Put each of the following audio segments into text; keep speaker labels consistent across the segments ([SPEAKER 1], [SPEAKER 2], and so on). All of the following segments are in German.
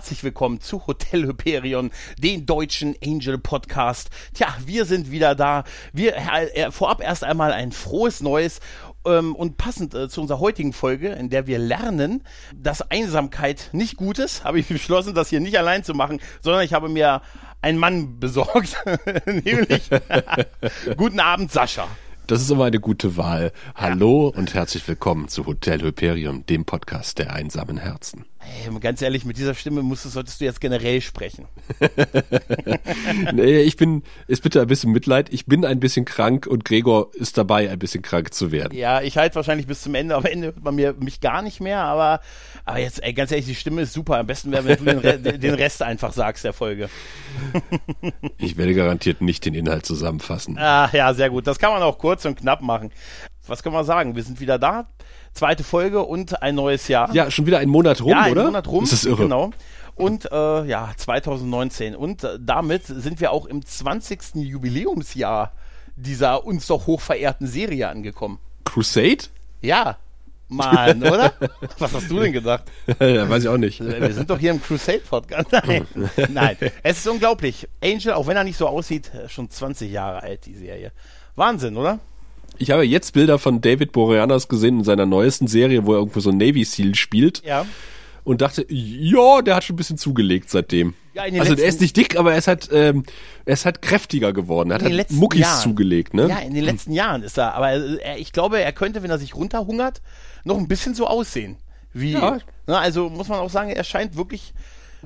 [SPEAKER 1] Herzlich willkommen zu Hotel Hyperion, den deutschen Angel Podcast. Tja, wir sind wieder da. Wir äh, vorab erst einmal ein frohes Neues ähm, und passend äh, zu unserer heutigen Folge, in der wir lernen, dass Einsamkeit nicht gut ist, habe ich beschlossen, das hier nicht allein zu machen, sondern ich habe mir einen Mann besorgt, nämlich guten Abend Sascha.
[SPEAKER 2] Das ist immer eine gute Wahl. Hallo ja. und herzlich willkommen zu Hotel Hyperion, dem Podcast der einsamen Herzen.
[SPEAKER 1] Hey, ganz ehrlich, mit dieser Stimme musst, solltest du jetzt generell sprechen.
[SPEAKER 2] nee, ich bin, ist bitte ein bisschen Mitleid. Ich bin ein bisschen krank und Gregor ist dabei, ein bisschen krank zu werden.
[SPEAKER 1] Ja, ich halte wahrscheinlich bis zum Ende. Am Ende hört man mir, mich gar nicht mehr, aber, aber jetzt, ey, ganz ehrlich, die Stimme ist super. Am besten wäre, wenn du den, Re den Rest einfach sagst der Folge.
[SPEAKER 2] ich werde garantiert nicht den Inhalt zusammenfassen.
[SPEAKER 1] Ah, ja, sehr gut. Das kann man auch kurz und knapp machen. Was kann man sagen? Wir sind wieder da zweite Folge und ein neues Jahr.
[SPEAKER 2] Ja, schon wieder ein Monat rum,
[SPEAKER 1] ja,
[SPEAKER 2] ein oder?
[SPEAKER 1] Monat rum.
[SPEAKER 2] Das ist irre.
[SPEAKER 1] Genau. Und äh, ja, 2019. Und äh, damit sind wir auch im 20. Jubiläumsjahr dieser uns doch hochverehrten Serie angekommen.
[SPEAKER 2] Crusade?
[SPEAKER 1] Ja. Mann, oder? Was hast du denn gedacht?
[SPEAKER 2] ja, weiß ich auch nicht.
[SPEAKER 1] Wir sind doch hier im Crusade-Podcast. Nein. Nein, es ist unglaublich. Angel, auch wenn er nicht so aussieht, schon 20 Jahre alt, die Serie. Wahnsinn, oder?
[SPEAKER 2] Ich habe jetzt Bilder von David Boreanaz gesehen in seiner neuesten Serie, wo er irgendwo so ein Navy Seal spielt.
[SPEAKER 1] Ja.
[SPEAKER 2] Und dachte, ja, der hat schon ein bisschen zugelegt seitdem. Ja, in den also er ist nicht dick, aber er ist halt, ähm, er ist halt kräftiger geworden. Er hat halt Muckis
[SPEAKER 1] Jahren.
[SPEAKER 2] zugelegt, ne?
[SPEAKER 1] Ja, in den letzten Jahren ist er. Aber er, ich glaube, er könnte, wenn er sich runterhungert, noch ein bisschen so aussehen. Wie, ja. na, also muss man auch sagen, er scheint wirklich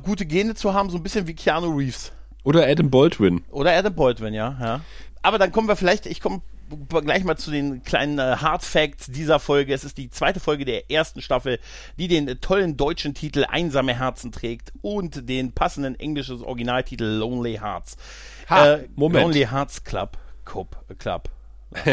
[SPEAKER 1] gute Gene zu haben, so ein bisschen wie Keanu Reeves.
[SPEAKER 2] Oder Adam Baldwin.
[SPEAKER 1] Oder Adam Baldwin, ja, ja. Aber dann kommen wir vielleicht, ich komme gleich mal zu den kleinen äh, Hard Facts dieser Folge. Es ist die zweite Folge der ersten Staffel, die den äh, tollen deutschen Titel Einsame Herzen trägt und den passenden englischen Originaltitel Lonely Hearts.
[SPEAKER 2] Ha, äh, Moment.
[SPEAKER 1] Lonely Hearts Club. Club. Äh, Club.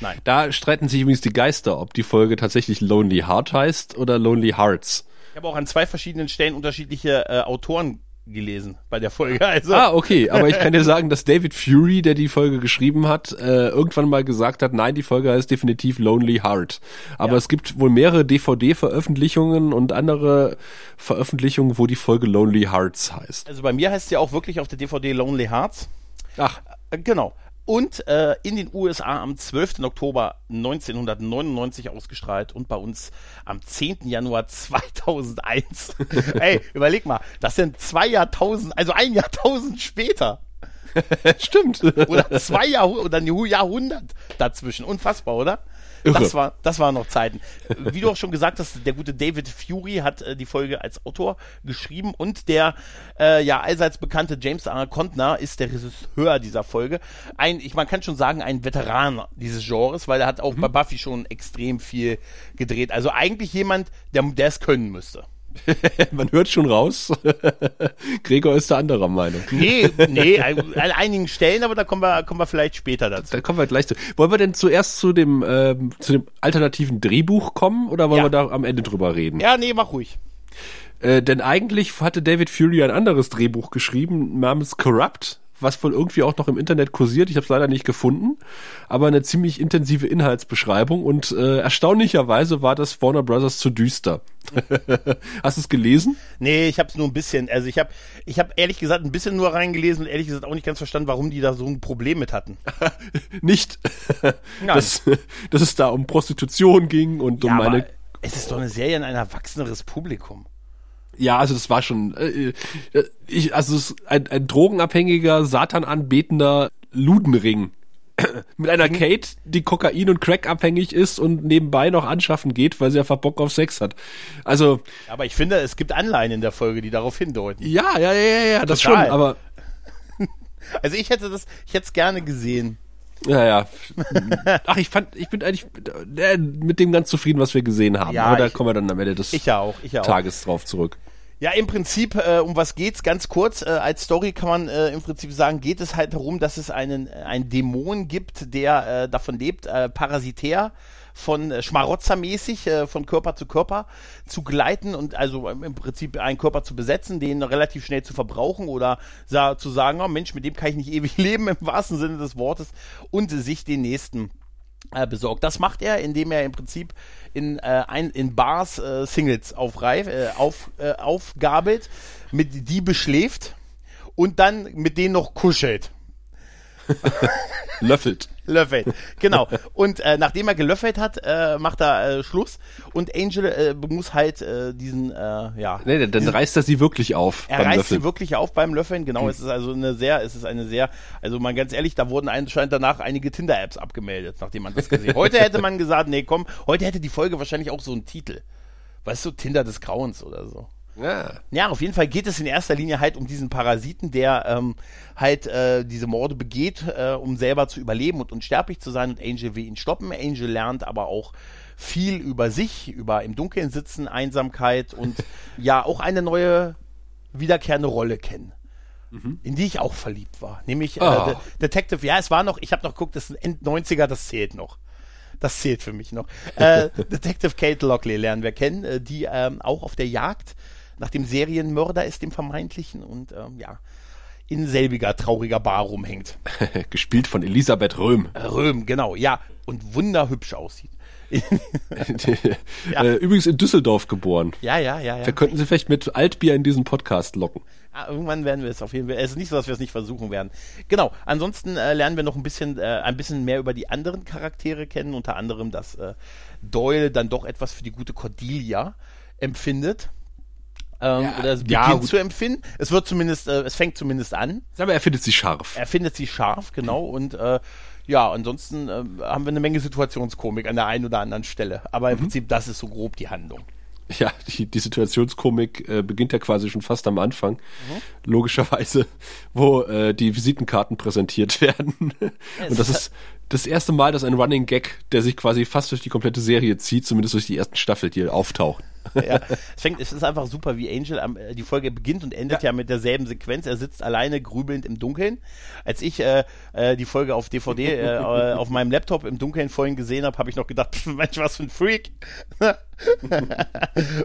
[SPEAKER 2] Nein. Da streiten sich übrigens die Geister, ob die Folge tatsächlich Lonely Heart heißt oder Lonely Hearts.
[SPEAKER 1] Ich habe auch an zwei verschiedenen Stellen unterschiedliche äh, Autoren gelesen bei der Folge. Also.
[SPEAKER 2] Ah, okay, aber ich kann dir sagen, dass David Fury, der die Folge geschrieben hat, äh, irgendwann mal gesagt hat, nein, die Folge heißt definitiv Lonely Heart. Aber ja. es gibt wohl mehrere DVD-Veröffentlichungen und andere Veröffentlichungen, wo die Folge Lonely Hearts heißt.
[SPEAKER 1] Also bei mir heißt sie auch wirklich auf der DVD Lonely Hearts.
[SPEAKER 2] Ach.
[SPEAKER 1] Äh, genau und äh, in den USA am 12. Oktober 1999 ausgestrahlt und bei uns am 10. Januar 2001. Ey, überleg mal, das sind zwei Jahrtausend, also ein Jahrtausend später.
[SPEAKER 2] Stimmt.
[SPEAKER 1] Oder zwei Jahrhunderte, oder ein Jahrhundert dazwischen. Unfassbar, oder? Irre. Das war, das waren noch Zeiten. Wie du auch schon gesagt hast, der gute David Fury hat äh, die Folge als Autor geschrieben und der äh, ja allseits bekannte James R. Contner ist der Regisseur dieser Folge. Ein, ich man kann schon sagen, ein Veteran dieses Genres, weil er hat auch mhm. bei Buffy schon extrem viel gedreht. Also eigentlich jemand, der, der es können müsste.
[SPEAKER 2] Man hört schon raus. Gregor ist der anderer Meinung.
[SPEAKER 1] Nee, nee, an einigen Stellen, aber da kommen wir, kommen wir vielleicht später dazu.
[SPEAKER 2] Da kommen wir gleich zu. Wollen wir denn zuerst zu dem, ähm, zu dem alternativen Drehbuch kommen oder wollen ja. wir da am Ende drüber reden?
[SPEAKER 1] Ja, nee, mach ruhig.
[SPEAKER 2] Äh, denn eigentlich hatte David Fury ein anderes Drehbuch geschrieben, namens Corrupt was wohl irgendwie auch noch im Internet kursiert. Ich habe es leider nicht gefunden, aber eine ziemlich intensive Inhaltsbeschreibung und äh, erstaunlicherweise war das Warner Brothers zu düster. Hast du es gelesen?
[SPEAKER 1] Nee, ich habe es nur ein bisschen. Also ich habe, ich habe ehrlich gesagt ein bisschen nur reingelesen und ehrlich gesagt auch nicht ganz verstanden, warum die da so ein Problem mit hatten.
[SPEAKER 2] nicht, dass, dass es da um Prostitution ging und
[SPEAKER 1] ja,
[SPEAKER 2] um meine.
[SPEAKER 1] Es ist doch eine Serie an ein erwachseneres Publikum.
[SPEAKER 2] Ja, also das war schon, äh, äh ich, also es ist ein, ein drogenabhängiger, satananbetender Ludenring. Mit einer mhm. Kate, die Kokain und Crack abhängig ist und nebenbei noch anschaffen geht, weil sie einfach Bock auf Sex hat. Also.
[SPEAKER 1] Aber ich finde, es gibt Anleihen in der Folge, die darauf hindeuten.
[SPEAKER 2] Ja, ja, ja, ja, ja das schon, aber.
[SPEAKER 1] Also ich hätte das, ich hätte es gerne gesehen.
[SPEAKER 2] Ja, ja. Ach, ich fand, ich bin eigentlich äh, mit dem ganz zufrieden, was wir gesehen haben. Ja, Aber da kommen wir dann am Ende des
[SPEAKER 1] ich auch, ich auch.
[SPEAKER 2] Tages drauf zurück.
[SPEAKER 1] Ja, im Prinzip, äh, um was geht's? Ganz kurz, äh, als Story kann man äh, im Prinzip sagen, geht es halt darum, dass es einen, äh, einen Dämon gibt, der äh, davon lebt, äh, parasitär von äh, Schmarotzermäßig äh, von Körper zu Körper zu gleiten und also im Prinzip einen Körper zu besetzen, den relativ schnell zu verbrauchen oder sa zu sagen, oh Mensch, mit dem kann ich nicht ewig leben im wahrsten Sinne des Wortes und sich den nächsten besorgt. Das macht er, indem er im Prinzip in, äh, ein, in Bars äh, Singles aufreif, äh, auf, äh, aufgabelt, mit die beschläft und dann mit denen noch kuschelt.
[SPEAKER 2] Löffelt.
[SPEAKER 1] Löffelt, genau. Und äh, nachdem er gelöffelt hat, äh, macht er äh, Schluss und Angel äh, muss halt äh, diesen, äh, ja.
[SPEAKER 2] Nee, dann
[SPEAKER 1] diesen,
[SPEAKER 2] reißt er sie wirklich auf.
[SPEAKER 1] Er reißt Löffeln. sie wirklich auf beim Löffeln, genau. Hm. Es ist also eine sehr, es ist eine sehr, also mal ganz ehrlich, da wurden anscheinend danach einige Tinder-Apps abgemeldet, nachdem man das gesehen hat. Heute hätte man gesagt, nee, komm, heute hätte die Folge wahrscheinlich auch so einen Titel. Weißt du, Tinder des Grauens oder so. Ja. ja, auf jeden Fall geht es in erster Linie halt um diesen Parasiten, der ähm, halt äh, diese Morde begeht, äh, um selber zu überleben und unsterblich zu sein. Und Angel will ihn stoppen. Angel lernt aber auch viel über sich, über im Dunkeln sitzen, Einsamkeit und ja auch eine neue wiederkehrende Rolle kennen. Mhm. In die ich auch verliebt war. Nämlich oh. äh, ah. Detective, ja, es war noch, ich habe noch geguckt, das ist ein End-90er, das zählt noch. Das zählt für mich noch. Äh, Detective Kate Lockley lernen wir kennen, äh, die ähm, auch auf der Jagd nach dem Serienmörder ist, dem vermeintlichen, und ähm, ja, in selbiger trauriger Bar rumhängt.
[SPEAKER 2] Gespielt von Elisabeth Röhm.
[SPEAKER 1] Röhm, genau, ja, und wunderhübsch aussieht.
[SPEAKER 2] ja. Äh, übrigens in Düsseldorf geboren.
[SPEAKER 1] Ja, ja, ja. ja.
[SPEAKER 2] Wir könnten sie vielleicht mit Altbier in diesen Podcast locken.
[SPEAKER 1] Ah, irgendwann werden wir es auf jeden Fall. Es ist nicht so, dass wir es nicht versuchen werden. Genau. Ansonsten äh, lernen wir noch ein bisschen, äh, ein bisschen mehr über die anderen Charaktere kennen. Unter anderem, dass äh, Doyle dann doch etwas für die gute Cordelia empfindet ähm, ja, oder beginnt ja, zu empfinden. Es wird zumindest, äh, es fängt zumindest an.
[SPEAKER 2] Aber er findet sie scharf.
[SPEAKER 1] Er findet sie scharf, genau. Und äh, ja, ansonsten äh, haben wir eine Menge Situationskomik an der einen oder anderen Stelle. Aber im mhm. Prinzip, das ist so grob die Handlung.
[SPEAKER 2] Ja, die, die Situationskomik äh, beginnt ja quasi schon fast am Anfang, mhm. logischerweise, wo äh, die Visitenkarten präsentiert werden. Und das ist das erste Mal, dass ein Running Gag, der sich quasi fast durch die komplette Serie zieht, zumindest durch die ersten Staffel, hier auftaucht.
[SPEAKER 1] ja, es, fängt, es ist einfach super, wie Angel am, äh, die Folge beginnt und endet ja. ja. mit derselben Sequenz. Er sitzt alleine grübelnd im Dunkeln. Als ich äh, äh, die Folge auf DVD äh, äh, auf meinem Laptop im Dunkeln vorhin gesehen habe, habe ich noch gedacht, Mensch, was für ein Freak.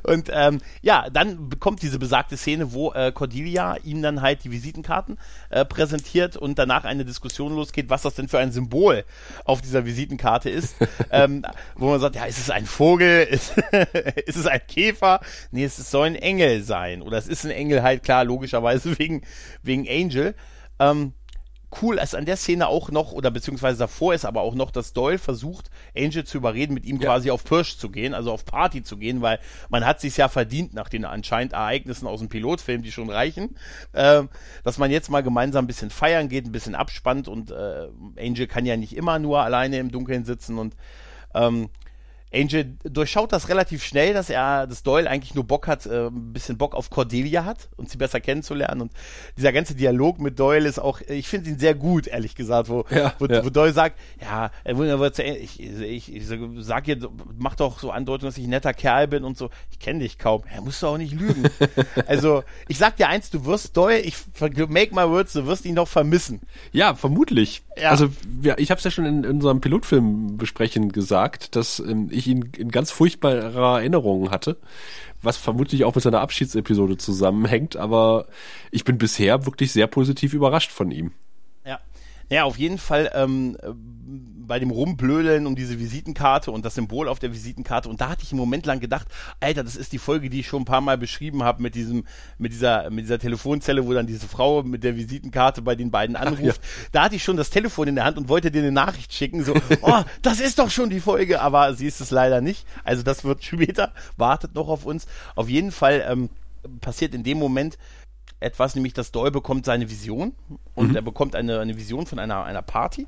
[SPEAKER 1] und ähm, ja, dann bekommt diese besagte Szene, wo äh, Cordelia ihm dann halt die Visitenkarten äh, präsentiert und danach eine Diskussion losgeht, was das denn für ein Symbol auf dieser Visitenkarte ist. ähm, wo man sagt, ja, ist es ein Vogel? Ist, ist es ein Käfer? Nee, es soll ein Engel sein. Oder es ist ein Engel halt, klar, logischerweise wegen, wegen Angel. Ähm, cool ist an der Szene auch noch, oder beziehungsweise davor ist aber auch noch, dass Doyle versucht, Angel zu überreden, mit ihm ja. quasi auf Pirsch zu gehen, also auf Party zu gehen, weil man hat sich ja verdient nach den anscheinend Ereignissen aus dem Pilotfilm, die schon reichen, äh, dass man jetzt mal gemeinsam ein bisschen feiern geht, ein bisschen abspannt und äh, Angel kann ja nicht immer nur alleine im Dunkeln sitzen und ähm, Angel durchschaut das relativ schnell, dass er, dass Doyle eigentlich nur Bock hat, äh, ein bisschen Bock auf Cordelia hat und sie besser kennenzulernen. Und dieser ganze Dialog mit Doyle ist auch, ich finde ihn sehr gut, ehrlich gesagt, wo, ja, wo, ja. wo, Doyle sagt, ja, ich, ich, ich sag ihr, mach doch so Andeutung, dass ich ein netter Kerl bin und so. Ich kenne dich kaum. Ja, musst du auch nicht lügen. also, ich sag dir eins, du wirst Doyle, ich make my words, du wirst ihn noch vermissen.
[SPEAKER 2] Ja, vermutlich. Ja. Also, ja, ich habe es ja schon in, in unserem Pilotfilm besprechen gesagt, dass ähm, ich ihn in ganz furchtbarer Erinnerung hatte, was vermutlich auch mit seiner Abschiedsepisode zusammenhängt, aber ich bin bisher wirklich sehr positiv überrascht von ihm.
[SPEAKER 1] Ja, ja, auf jeden Fall ähm, bei dem Rumblödeln um diese Visitenkarte und das Symbol auf der Visitenkarte. Und da hatte ich einen Moment lang gedacht, Alter, das ist die Folge, die ich schon ein paar Mal beschrieben habe mit diesem, mit dieser, mit dieser Telefonzelle, wo dann diese Frau mit der Visitenkarte bei den beiden anruft. Ja. Da hatte ich schon das Telefon in der Hand und wollte dir eine Nachricht schicken, so, oh, das ist doch schon die Folge, aber sie ist es leider nicht. Also das wird später, wartet noch auf uns. Auf jeden Fall ähm, passiert in dem Moment etwas, nämlich dass Doyle bekommt seine Vision und mhm. er bekommt eine, eine Vision von einer, einer Party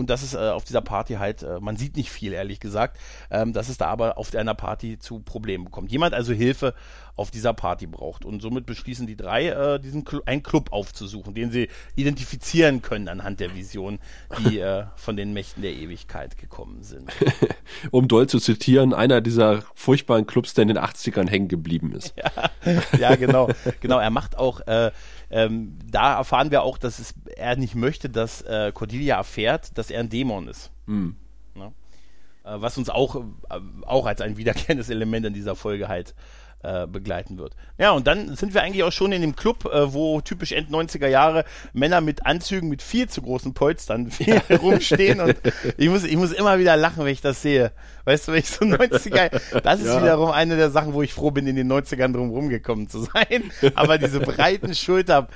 [SPEAKER 1] und das ist äh, auf dieser Party halt, äh, man sieht nicht viel, ehrlich gesagt, ähm, dass es da aber auf einer Party zu Problemen kommt. Jemand also Hilfe auf dieser Party braucht. Und somit beschließen die drei, äh, diesen Cl einen Club aufzusuchen, den sie identifizieren können anhand der Vision, die äh, von den Mächten der Ewigkeit gekommen sind.
[SPEAKER 2] um Doll zu zitieren, einer dieser furchtbaren Clubs, der in den 80ern hängen geblieben ist.
[SPEAKER 1] Ja, ja genau. genau, er macht auch äh, ähm, da erfahren wir auch, dass es, er nicht möchte, dass äh, Cordelia erfährt, dass er ein Dämon ist. Mhm. was uns auch, äh, auch als ein wiederkehrendes Element in dieser Folge halt äh, begleiten wird. Ja, und dann sind wir eigentlich auch schon in dem Club, äh, wo typisch End 90er Jahre Männer mit Anzügen mit viel zu großen Polstern rumstehen und ich muss, ich muss immer wieder lachen, wenn ich das sehe. Weißt du, wenn ich so 90er, das ist ja. wiederum eine der Sachen, wo ich froh bin, in den 90ern drum rumgekommen zu sein. Aber diese breiten Schulter,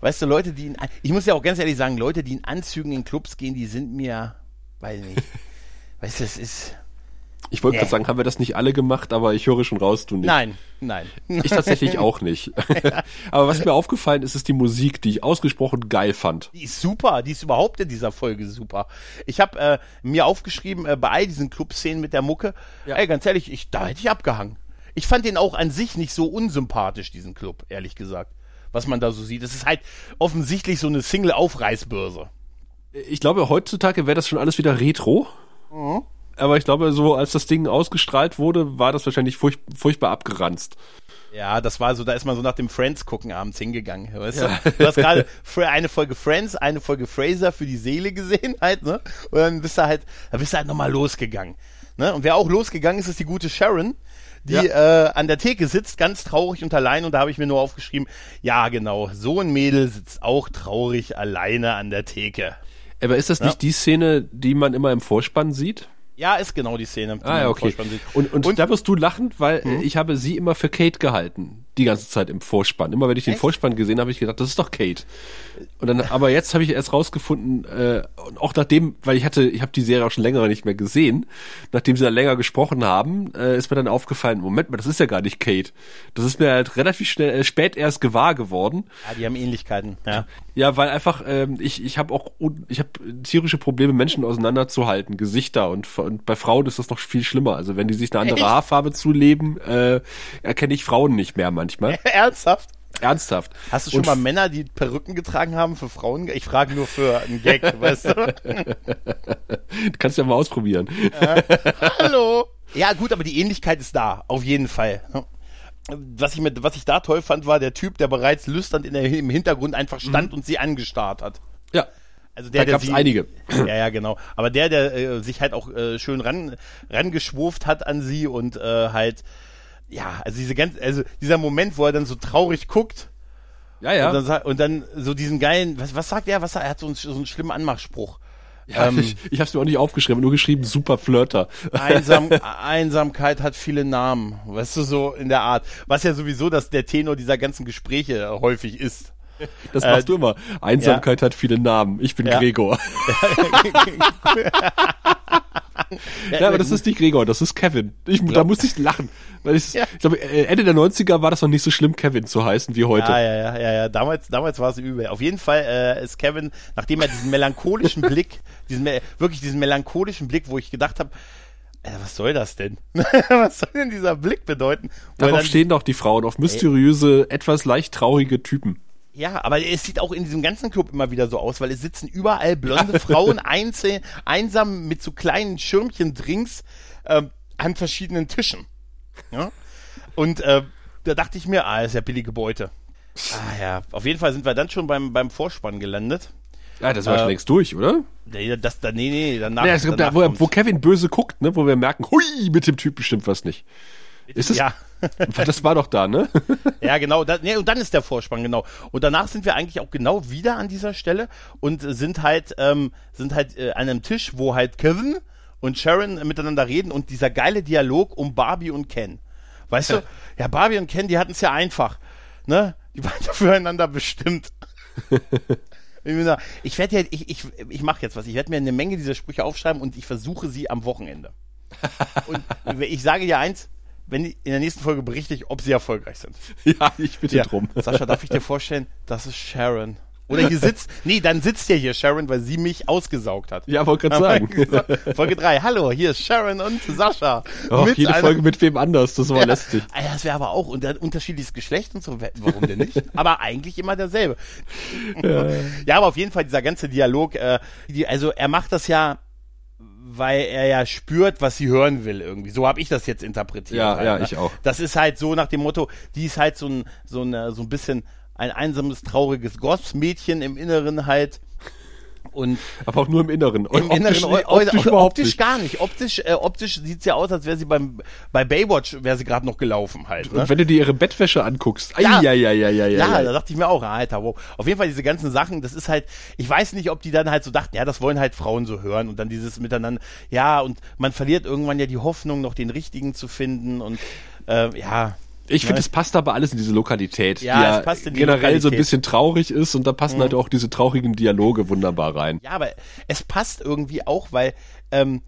[SPEAKER 1] weißt du, Leute, die in, ich muss ja auch ganz ehrlich sagen, Leute, die in Anzügen in Clubs gehen, die sind mir, weiß nicht, weißt du, es ist,
[SPEAKER 2] ich wollte nee. gerade sagen, haben wir das nicht alle gemacht, aber ich höre schon raus, du nicht.
[SPEAKER 1] Nein, nein.
[SPEAKER 2] Ich tatsächlich auch nicht. aber was mir aufgefallen ist, ist die Musik, die ich ausgesprochen geil fand.
[SPEAKER 1] Die ist super, die ist überhaupt in dieser Folge super. Ich habe äh, mir aufgeschrieben, äh, bei all diesen Clubszenen mit der Mucke, ja. ey, ganz ehrlich, ich, da hätte ich abgehangen. Ich fand den auch an sich nicht so unsympathisch, diesen Club, ehrlich gesagt. Was man da so sieht. Es ist halt offensichtlich so eine Single-Aufreißbörse.
[SPEAKER 2] Ich glaube, heutzutage wäre das schon alles wieder Retro. Mhm aber ich glaube, so als das Ding ausgestrahlt wurde, war das wahrscheinlich furch furchtbar abgeranzt.
[SPEAKER 1] Ja, das war so, da ist man so nach dem Friends gucken abends hingegangen, weißt ja. du? Du hast gerade eine Folge Friends, eine Folge Fraser für die Seele gesehen halt, ne? Und dann bist du halt, da bist du halt nochmal losgegangen. Ne? Und wer auch losgegangen ist, ist die gute Sharon, die ja. äh, an der Theke sitzt, ganz traurig und allein. Und da habe ich mir nur aufgeschrieben, ja genau, so ein Mädel sitzt auch traurig alleine an der Theke.
[SPEAKER 2] Aber ist das ja? nicht die Szene, die man immer im Vorspann sieht?
[SPEAKER 1] Ja, ist genau die Szene. Die
[SPEAKER 2] ah, okay. Und, und, und, da wirst du lachen, weil hm? ich habe sie immer für Kate gehalten die ganze Zeit im Vorspann. Immer wenn ich den Echt? Vorspann gesehen habe, habe ich gedacht, das ist doch Kate. Und dann, aber jetzt habe ich erst rausgefunden, äh, auch nachdem, weil ich hatte, ich habe die Serie auch schon länger nicht mehr gesehen, nachdem sie dann länger gesprochen haben, äh, ist mir dann aufgefallen, Moment mal, das ist ja gar nicht Kate. Das ist mir halt relativ schnell, äh, spät erst gewahr geworden.
[SPEAKER 1] Ja, die haben Ähnlichkeiten, ja.
[SPEAKER 2] Ja, weil einfach, ähm, ich, ich habe auch, ich habe tierische Probleme, Menschen auseinanderzuhalten, Gesichter und, und bei Frauen ist das noch viel schlimmer. Also wenn die sich eine andere Echt? Haarfarbe zuleben, äh, erkenne ich Frauen nicht mehr manchmal.
[SPEAKER 1] Ernsthaft?
[SPEAKER 2] Ernsthaft.
[SPEAKER 1] Hast du schon und mal Männer, die Perücken getragen haben für Frauen? Ich frage nur für einen Gag, weißt du?
[SPEAKER 2] du kannst ja mal ausprobieren.
[SPEAKER 1] Äh, hallo. Ja, gut, aber die Ähnlichkeit ist da, auf jeden Fall. Was ich, mit, was ich da toll fand, war der Typ, der bereits lüsternd in der, im Hintergrund einfach stand mhm. und sie angestarrt hat.
[SPEAKER 2] Ja.
[SPEAKER 1] Also der,
[SPEAKER 2] da gab es einige.
[SPEAKER 1] Ja, ja, genau. Aber der, der äh, sich halt auch äh, schön ran, rangeschwurft hat an sie und äh, halt ja, also diese ganz, also dieser Moment, wo er dann so traurig guckt.
[SPEAKER 2] Ja, ja.
[SPEAKER 1] Und dann, und dann so diesen geilen, was, was sagt er? Was er hat so einen, so einen schlimmen Anmachspruch.
[SPEAKER 2] Ja, ähm, ich, ich habe es mir auch nicht aufgeschrieben, nur geschrieben, super Flirter.
[SPEAKER 1] Einsam, Einsamkeit hat viele Namen, weißt du, so in der Art. Was ja sowieso dass der Tenor dieser ganzen Gespräche häufig ist.
[SPEAKER 2] Das machst äh, du immer. Einsamkeit ja. hat viele Namen. Ich bin ja. Gregor. ja, aber das ist nicht Gregor, das ist Kevin. Ich, da muss ich lachen. Weil ich, ja. ich glaube, Ende der 90er war das noch nicht so schlimm, Kevin zu heißen wie heute.
[SPEAKER 1] Ja, ja, ja, ja, ja. Damals, damals war es übel. Auf jeden Fall äh, ist Kevin, nachdem er diesen melancholischen Blick, diesen wirklich diesen melancholischen Blick, wo ich gedacht habe, äh, was soll das denn? was soll denn dieser Blick bedeuten?
[SPEAKER 2] Darauf stehen doch die Frauen, auf mysteriöse, ey. etwas leicht traurige Typen.
[SPEAKER 1] Ja, aber es sieht auch in diesem ganzen Club immer wieder so aus, weil es sitzen überall blonde Frauen einzeln, einsam mit so kleinen Schirmchen Drinks äh, an verschiedenen Tischen. Ja? Und äh, da dachte ich mir, ah, ist ja billige Beute. Ah ja, auf jeden Fall sind wir dann schon beim, beim Vorspann gelandet.
[SPEAKER 2] Ja, das war äh, schon längst durch, oder?
[SPEAKER 1] Nee, das, da, nee, nee, danach.
[SPEAKER 2] Ja, danach da, wo, wo, Kevin böse guckt, ne, wo wir merken, hui, mit dem Typ bestimmt was nicht. Ist es?
[SPEAKER 1] Ja.
[SPEAKER 2] das war doch da, ne?
[SPEAKER 1] ja, genau. Da, nee, und dann ist der Vorspann, genau. Und danach sind wir eigentlich auch genau wieder an dieser Stelle und sind halt, ähm, sind halt äh, an einem Tisch, wo halt Kevin und Sharon miteinander reden und dieser geile Dialog um Barbie und Ken. Weißt du? Ja, Barbie und Ken, die hatten es ja einfach. Ne? Die waren ja füreinander bestimmt. ich werde ja, ich, ich, ich mache jetzt was. Ich werde mir eine Menge dieser Sprüche aufschreiben und ich versuche sie am Wochenende. Und ich sage dir eins, wenn in der nächsten Folge berichte ich, ob sie erfolgreich sind.
[SPEAKER 2] Ja, ich bitte ja. drum.
[SPEAKER 1] Sascha, darf ich dir vorstellen, das ist Sharon. Oder hier sitzt, nee, dann sitzt ja hier Sharon, weil sie mich ausgesaugt hat.
[SPEAKER 2] Ja, wollte gerade sagen.
[SPEAKER 1] Folge 3, hallo, hier ist Sharon und Sascha.
[SPEAKER 2] Oh, jede einer, Folge mit wem anders, das war ja, lästig.
[SPEAKER 1] Das wäre aber auch unter, unterschiedliches Geschlecht und so, warum denn nicht? aber eigentlich immer derselbe. Ja. ja, aber auf jeden Fall dieser ganze Dialog, äh, die, also er macht das ja weil er ja spürt, was sie hören will irgendwie. So habe ich das jetzt interpretiert.
[SPEAKER 2] Ja,
[SPEAKER 1] halt,
[SPEAKER 2] ja,
[SPEAKER 1] ne?
[SPEAKER 2] ich auch.
[SPEAKER 1] Das ist halt so nach dem Motto, die ist halt so ein so ein so ein bisschen ein einsames trauriges Gossmädchen im Inneren halt
[SPEAKER 2] Und aber auch nur im Inneren.
[SPEAKER 1] Im optisch, Inneren, optisch, optisch, optisch nicht. gar nicht. Optisch, äh, optisch sieht's ja aus, als wäre sie beim bei Baywatch wäre sie gerade noch gelaufen halt.
[SPEAKER 2] Ne? Und wenn du dir ihre Bettwäsche anguckst,
[SPEAKER 1] ja, ja, ja, ja, ja, ja, ja, da dachte ich mir auch, Alter, wow. Auf jeden Fall diese ganzen Sachen, das ist halt, ich weiß nicht, ob die dann halt so dachten, ja, das wollen halt Frauen so hören und dann dieses Miteinander, ja, und man verliert irgendwann ja die Hoffnung, noch den richtigen zu finden und äh, ja.
[SPEAKER 2] Ich finde, es passt aber alles in diese Lokalität, ja, die ja es passt in die generell Lokalität. so ein bisschen traurig ist und da passen mhm. halt auch diese traurigen Dialoge wunderbar rein.
[SPEAKER 1] Ja, aber es passt irgendwie auch, weil ähm,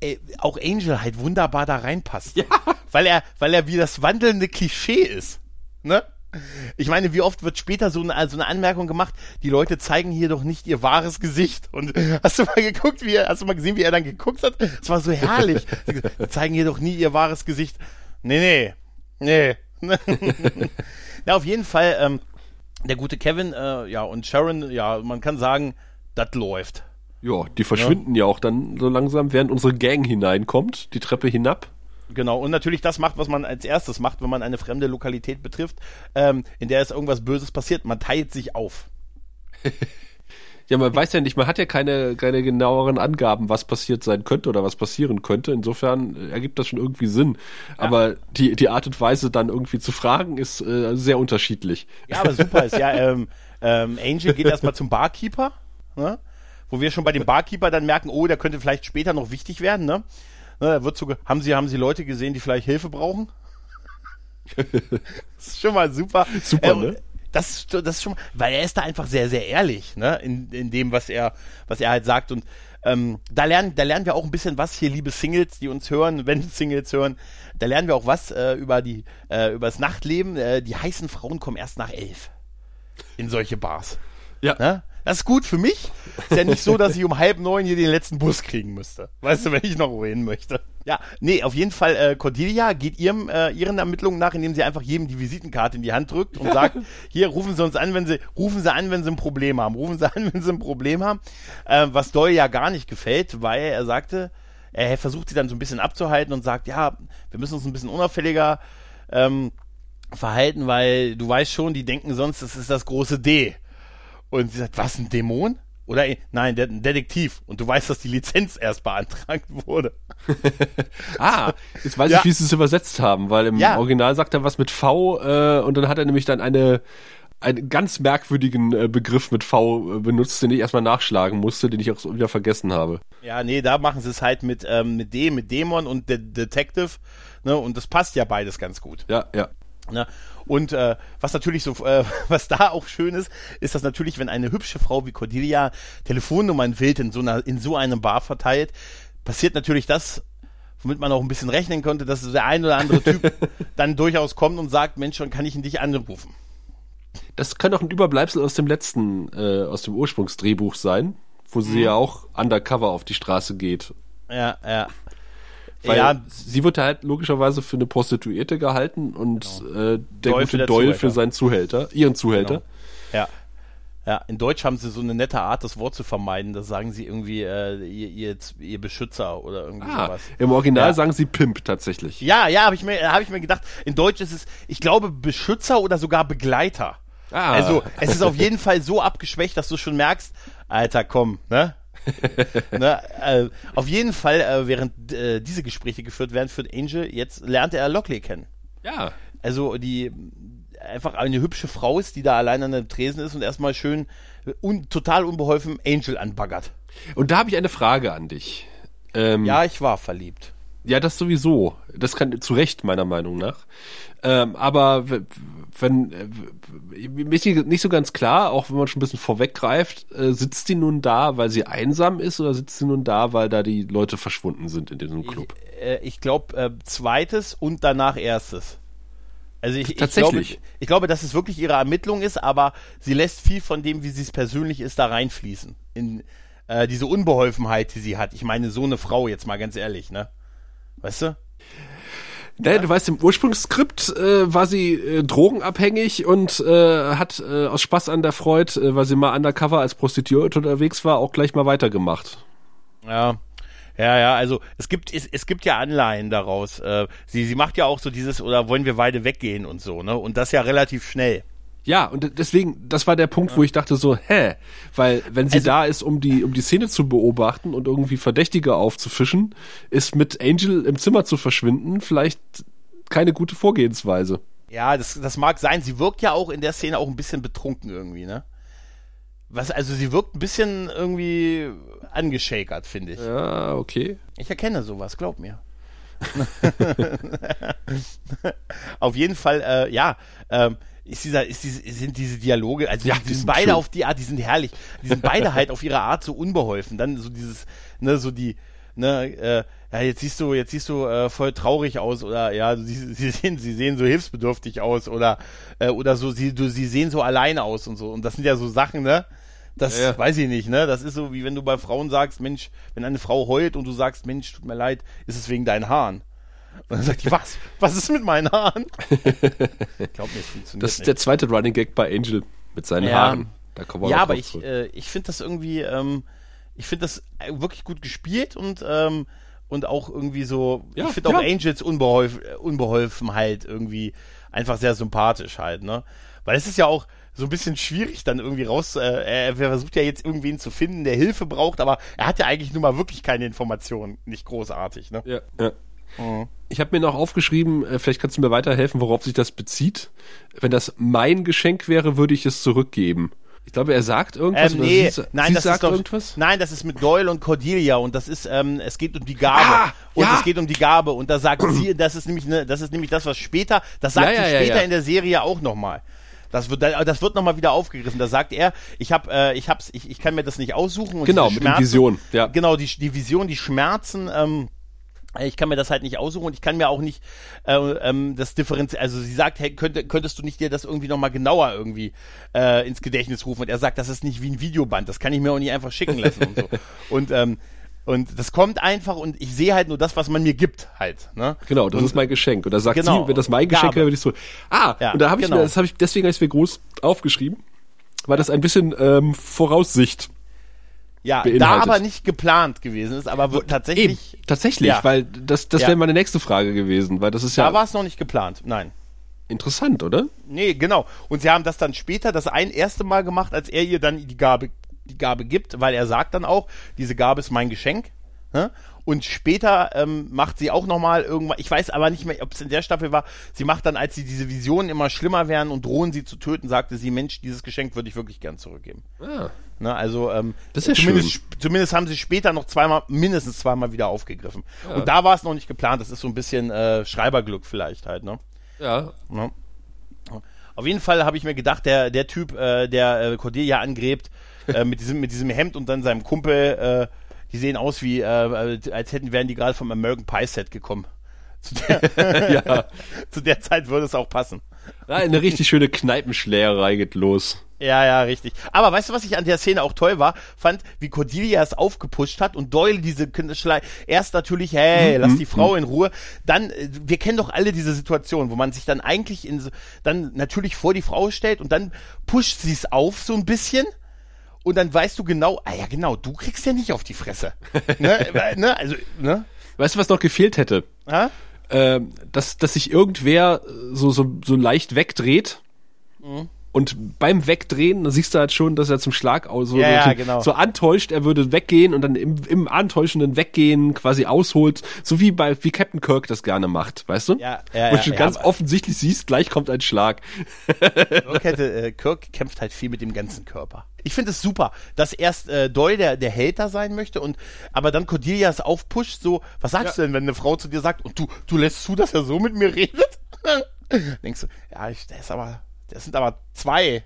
[SPEAKER 1] äh, auch Angel halt wunderbar da reinpasst. Ja. Weil er, weil er wie das wandelnde Klischee ist. Ne? Ich meine, wie oft wird später so eine, so eine Anmerkung gemacht, die Leute zeigen hier doch nicht ihr wahres Gesicht. Und hast du mal geguckt, wie er, hast du mal gesehen, wie er dann geguckt hat? Es war so herrlich. Sie zeigen hier doch nie ihr wahres Gesicht. Nee, nee, Nee. Na, auf jeden Fall, ähm, der gute Kevin, äh, ja, und Sharon, ja, man kann sagen, das läuft.
[SPEAKER 2] Ja, die verschwinden ja. ja auch dann so langsam, während unsere Gang hineinkommt, die Treppe hinab.
[SPEAKER 1] Genau, und natürlich das macht, was man als erstes macht, wenn man eine fremde Lokalität betrifft, ähm, in der es irgendwas Böses passiert. Man teilt sich auf.
[SPEAKER 2] Ja, man weiß ja nicht, man hat ja keine, keine genaueren Angaben, was passiert sein könnte oder was passieren könnte. Insofern ergibt das schon irgendwie Sinn. Ja. Aber die, die Art und Weise, dann irgendwie zu fragen, ist äh, sehr unterschiedlich.
[SPEAKER 1] Ja, aber super ist ja, ähm, ähm, Angel geht erstmal zum Barkeeper, ne? wo wir schon bei dem Barkeeper dann merken, oh, der könnte vielleicht später noch wichtig werden. Ne? Ne, wird so, haben, Sie, haben Sie Leute gesehen, die vielleicht Hilfe brauchen? das ist schon mal super. Super, äh, ne? Das, das ist schon, weil er ist da einfach sehr, sehr ehrlich, ne, in, in dem, was er, was er halt sagt und ähm, da lernen, da lernen wir auch ein bisschen was hier, liebe Singles, die uns hören, wenn Singles hören, da lernen wir auch was äh, über die, äh, über das Nachtleben. Äh, die heißen Frauen kommen erst nach elf in solche Bars. Ja. Ne? Das ist gut für mich. Ist ja nicht so, dass ich um halb neun hier den letzten Bus kriegen müsste. Weißt du, wenn ich noch wohin möchte. Ja, nee, auf jeden Fall, äh, Cordelia geht ihrem, äh, ihren Ermittlungen nach, indem sie einfach jedem die Visitenkarte in die Hand drückt und sagt, hier, rufen Sie uns an, wenn Sie, rufen Sie an, wenn Sie ein Problem haben. Rufen Sie an, wenn Sie ein Problem haben. Äh, was Doyle ja gar nicht gefällt, weil er sagte, er versucht sie dann so ein bisschen abzuhalten und sagt, ja, wir müssen uns ein bisschen unauffälliger ähm, verhalten, weil du weißt schon, die denken sonst, das ist das große D. Und sie sagt, was, ein Dämon? Oder nein, der, ein Detektiv. Und du weißt, dass die Lizenz erst beantragt wurde.
[SPEAKER 2] ah, jetzt weiß ja. ich, wie sie es übersetzt haben, weil im ja. Original sagt er was mit V äh, und dann hat er nämlich dann eine einen ganz merkwürdigen äh, Begriff mit V äh, benutzt, den ich erstmal nachschlagen musste, den ich auch wieder vergessen habe.
[SPEAKER 1] Ja, nee, da machen sie es halt mit, ähm, mit D, mit Dämon und De Detective, ne, und das passt ja beides ganz gut.
[SPEAKER 2] Ja, ja.
[SPEAKER 1] Ne? Und äh, was natürlich so, äh, was da auch schön ist, ist, dass natürlich, wenn eine hübsche Frau wie Cordelia Telefonnummern wild in so einer, in so einem Bar verteilt, passiert natürlich das, womit man auch ein bisschen rechnen konnte, dass der ein oder andere Typ dann durchaus kommt und sagt, Mensch, schon kann ich ihn dich anrufen.
[SPEAKER 2] Das könnte auch ein Überbleibsel aus dem letzten, äh, aus dem Ursprungsdrehbuch sein, wo sie mhm. ja auch undercover auf die Straße geht.
[SPEAKER 1] Ja, ja.
[SPEAKER 2] Weil ja, sie wird halt logischerweise für eine Prostituierte gehalten und genau. äh, der Doyle gute für Doyle für seinen Zuhälter, ihren Zuhälter. Genau.
[SPEAKER 1] Ja. Ja, in Deutsch haben sie so eine nette Art, das Wort zu vermeiden. Da sagen sie irgendwie äh, ihr, ihr, ihr Beschützer oder irgendwie ah, sowas.
[SPEAKER 2] Im Original ja. sagen sie Pimp tatsächlich.
[SPEAKER 1] Ja, ja, habe ich mir habe ich mir gedacht. In Deutsch ist es, ich glaube, Beschützer oder sogar Begleiter. Ah. Also es ist auf jeden Fall so abgeschwächt, dass du schon merkst, Alter, komm, ne? ne, äh, auf jeden Fall, äh, während äh, diese Gespräche geführt werden, für Angel, jetzt lernt er Lockley kennen.
[SPEAKER 2] Ja.
[SPEAKER 1] Also die einfach eine hübsche Frau ist, die da allein an der Tresen ist und erstmal schön un, total unbeholfen Angel anbaggert.
[SPEAKER 2] Und da habe ich eine Frage an dich.
[SPEAKER 1] Ähm, ja, ich war verliebt.
[SPEAKER 2] Ja, das sowieso. Das kann zu Recht, meiner Meinung nach. Ähm, aber wenn äh, mir nicht so ganz klar, auch wenn man schon ein bisschen vorweggreift, äh, sitzt die nun da, weil sie einsam ist oder sitzt sie nun da, weil da die Leute verschwunden sind in diesem Club?
[SPEAKER 1] Ich, äh, ich glaube äh, zweites und danach erstes. Also ich,
[SPEAKER 2] ich, glaube,
[SPEAKER 1] ich glaube, dass es wirklich ihre Ermittlung ist, aber sie lässt viel von dem, wie sie es persönlich ist, da reinfließen. In äh, diese Unbeholfenheit, die sie hat. Ich meine, so eine Frau, jetzt mal ganz ehrlich, ne? Weißt du?
[SPEAKER 2] Naja, du weißt, im Ursprungsskript äh, war sie äh, drogenabhängig und äh, hat äh, aus Spaß an der Freude, äh, weil sie mal undercover als Prostituierte unterwegs war, auch gleich mal weitergemacht.
[SPEAKER 1] Ja. Ja, ja, also es gibt es, es gibt ja Anleihen daraus. Äh, sie sie macht ja auch so dieses oder wollen wir beide weggehen und so, ne? Und das ja relativ schnell.
[SPEAKER 2] Ja, und deswegen, das war der Punkt, wo ich dachte so, hä? Weil, wenn sie also, da ist, um die, um die Szene zu beobachten und irgendwie Verdächtige aufzufischen, ist mit Angel im Zimmer zu verschwinden vielleicht keine gute Vorgehensweise.
[SPEAKER 1] Ja, das, das mag sein. Sie wirkt ja auch in der Szene auch ein bisschen betrunken irgendwie, ne? Was, also sie wirkt ein bisschen irgendwie angeschakert, finde ich.
[SPEAKER 2] Ja, okay.
[SPEAKER 1] Ich erkenne sowas, glaub mir. Auf jeden Fall, äh, ja, ähm, ist dieser, ist diese, sind diese Dialoge, also ja, die, die sind beide schön. auf die Art, die sind herrlich. Die sind beide halt auf ihre Art so unbeholfen. Dann so dieses, ne, so die, ne, äh, ja, jetzt siehst du, jetzt siehst du äh, voll traurig aus oder ja, sie, sie sehen, sie sehen so hilfsbedürftig aus oder äh, oder so, sie, du, sie sehen so allein aus und so. Und das sind ja so Sachen, ne? Das ja, ja. weiß ich nicht, ne? Das ist so, wie wenn du bei Frauen sagst, Mensch, wenn eine Frau heult und du sagst, Mensch, tut mir leid, ist es wegen deinen Haaren. Und dann sagt die, was? Was ist mit meinen Haaren?
[SPEAKER 2] ich glaube, mir funktioniert Das ist nicht. der zweite Running Gag bei Angel mit seinen ja. Haaren.
[SPEAKER 1] Da kommen wir ja, aber ich, äh, ich finde das irgendwie, ähm, ich finde das wirklich gut gespielt und ähm, und auch irgendwie so, ja, ich finde auch Angels Unbeholf Unbeholfenheit irgendwie einfach sehr sympathisch halt, ne? Weil es ist ja auch, so ein bisschen schwierig dann irgendwie raus. Äh, er versucht ja jetzt irgendwen zu finden, der Hilfe braucht, aber er hat ja eigentlich nun mal wirklich keine Informationen. Nicht großartig, ne?
[SPEAKER 2] Ja, ja. Mhm. Ich habe mir noch aufgeschrieben, äh, vielleicht kannst du mir weiterhelfen, worauf sich das bezieht. Wenn das mein Geschenk wäre, würde ich es zurückgeben. Ich glaube, er sagt irgendwas.
[SPEAKER 1] Ähm, nee, sie, nein, sie das sagt ist doch, irgendwas? Nein, das ist mit Doyle und Cordelia und das ist, ähm, es geht um die Gabe. Ah, und ja. es geht um die Gabe und da sagt sie, das ist nämlich, ne, das ist nämlich das, was später, das sagt ja, ja, sie später in der Serie auch nochmal. Das wird, das wird nochmal wieder aufgegriffen. Da sagt er, ich hab, äh, ich hab's, ich, ich kann mir das nicht aussuchen. Und
[SPEAKER 2] genau, mit der Vision.
[SPEAKER 1] Ja. Genau, die, die Vision, die Schmerzen. Ähm, ich kann mir das halt nicht aussuchen und ich kann mir auch nicht äh, ähm, das differenzieren. Also sie sagt, hey, könnte, könntest du nicht dir das irgendwie nochmal genauer irgendwie äh, ins Gedächtnis rufen? Und er sagt, das ist nicht wie ein Videoband, das kann ich mir auch nicht einfach schicken lassen und so. Und ähm, und das kommt einfach und ich sehe halt nur das, was man mir gibt, halt. Ne?
[SPEAKER 2] Genau, das
[SPEAKER 1] und,
[SPEAKER 2] ist mein Geschenk. Und da sagt genau, sie, wenn das mein Geschenk wäre, würde ich so, ah, ja, und da habe ich genau. mir, das habe ich, deswegen habe ich mir groß aufgeschrieben, weil das ein bisschen ähm, Voraussicht
[SPEAKER 1] ja, beinhaltet. da aber nicht geplant gewesen ist, aber wird tatsächlich.
[SPEAKER 2] Eben, tatsächlich, ja. weil das, das wäre meine nächste Frage gewesen, weil das ist ja.
[SPEAKER 1] Da war es noch nicht geplant, nein.
[SPEAKER 2] Interessant, oder?
[SPEAKER 1] Nee, genau. Und sie haben das dann später das ein erste Mal gemacht, als er ihr dann die Gabe die Gabe gibt, weil er sagt dann auch, diese Gabe ist mein Geschenk. Ne? Und später ähm, macht sie auch nochmal irgendwann, ich weiß aber nicht mehr, ob es in der Staffel war, sie macht dann, als sie diese Visionen immer schlimmer werden und drohen sie zu töten, sagte sie, Mensch, dieses Geschenk würde ich wirklich gern zurückgeben. Ah. Ne, also ähm,
[SPEAKER 2] das ist
[SPEAKER 1] zumindest,
[SPEAKER 2] schön.
[SPEAKER 1] zumindest haben sie später noch zweimal, mindestens zweimal wieder aufgegriffen. Ja. Und da war es noch nicht geplant, das ist so ein bisschen äh, Schreiberglück vielleicht halt, ne?
[SPEAKER 2] Ja.
[SPEAKER 1] Ne? Auf jeden Fall habe ich mir gedacht, der, der Typ, äh, der äh, Cordelia angrebt, äh, mit, diesem, mit diesem Hemd und dann seinem Kumpel, äh, die sehen aus wie, äh, als hätten, wären die gerade vom American Pie Set gekommen. Zu der, ja. zu der Zeit würde es auch passen.
[SPEAKER 2] Ja, eine richtig schöne Kneipenschlägerei geht los.
[SPEAKER 1] Ja, ja, richtig. Aber weißt du, was ich an der Szene auch toll war? Fand, wie Cordelia es aufgepusht hat und Doyle diese Schlei erst natürlich, hey, mhm. lass die Frau mhm. in Ruhe. Dann, äh, wir kennen doch alle diese Situation, wo man sich dann eigentlich in, dann natürlich vor die Frau stellt und dann pusht sie es auf so ein bisschen und dann weißt du genau, ah ja genau, du kriegst ja nicht auf die Fresse. ne? ne? Also, ne?
[SPEAKER 2] Weißt du, was noch gefehlt hätte?
[SPEAKER 1] Ha?
[SPEAKER 2] Ähm, dass, dass sich irgendwer so, so, so leicht wegdreht. Mhm. Und beim Wegdrehen, da siehst du halt schon, dass er zum Schlag so,
[SPEAKER 1] ja,
[SPEAKER 2] so,
[SPEAKER 1] ja, genau.
[SPEAKER 2] so antäuscht, er würde weggehen und dann im, im antäuschenden Weggehen quasi ausholt, so wie bei wie Captain Kirk das gerne macht, weißt du?
[SPEAKER 1] Ja, ja,
[SPEAKER 2] Wo du ja, ganz offensichtlich siehst, gleich kommt ein Schlag.
[SPEAKER 1] Kirk, hätte, äh, Kirk kämpft halt viel mit dem ganzen Körper. Ich finde es super, dass erst äh, Doyle der, der Hater sein möchte und aber dann Cordelia es aufpusht, so, was sagst du denn, wenn eine Frau zu dir sagt und du, du lässt zu, dass er so mit mir redet? Denkst du, ja, ich, der ist aber das sind aber zwei.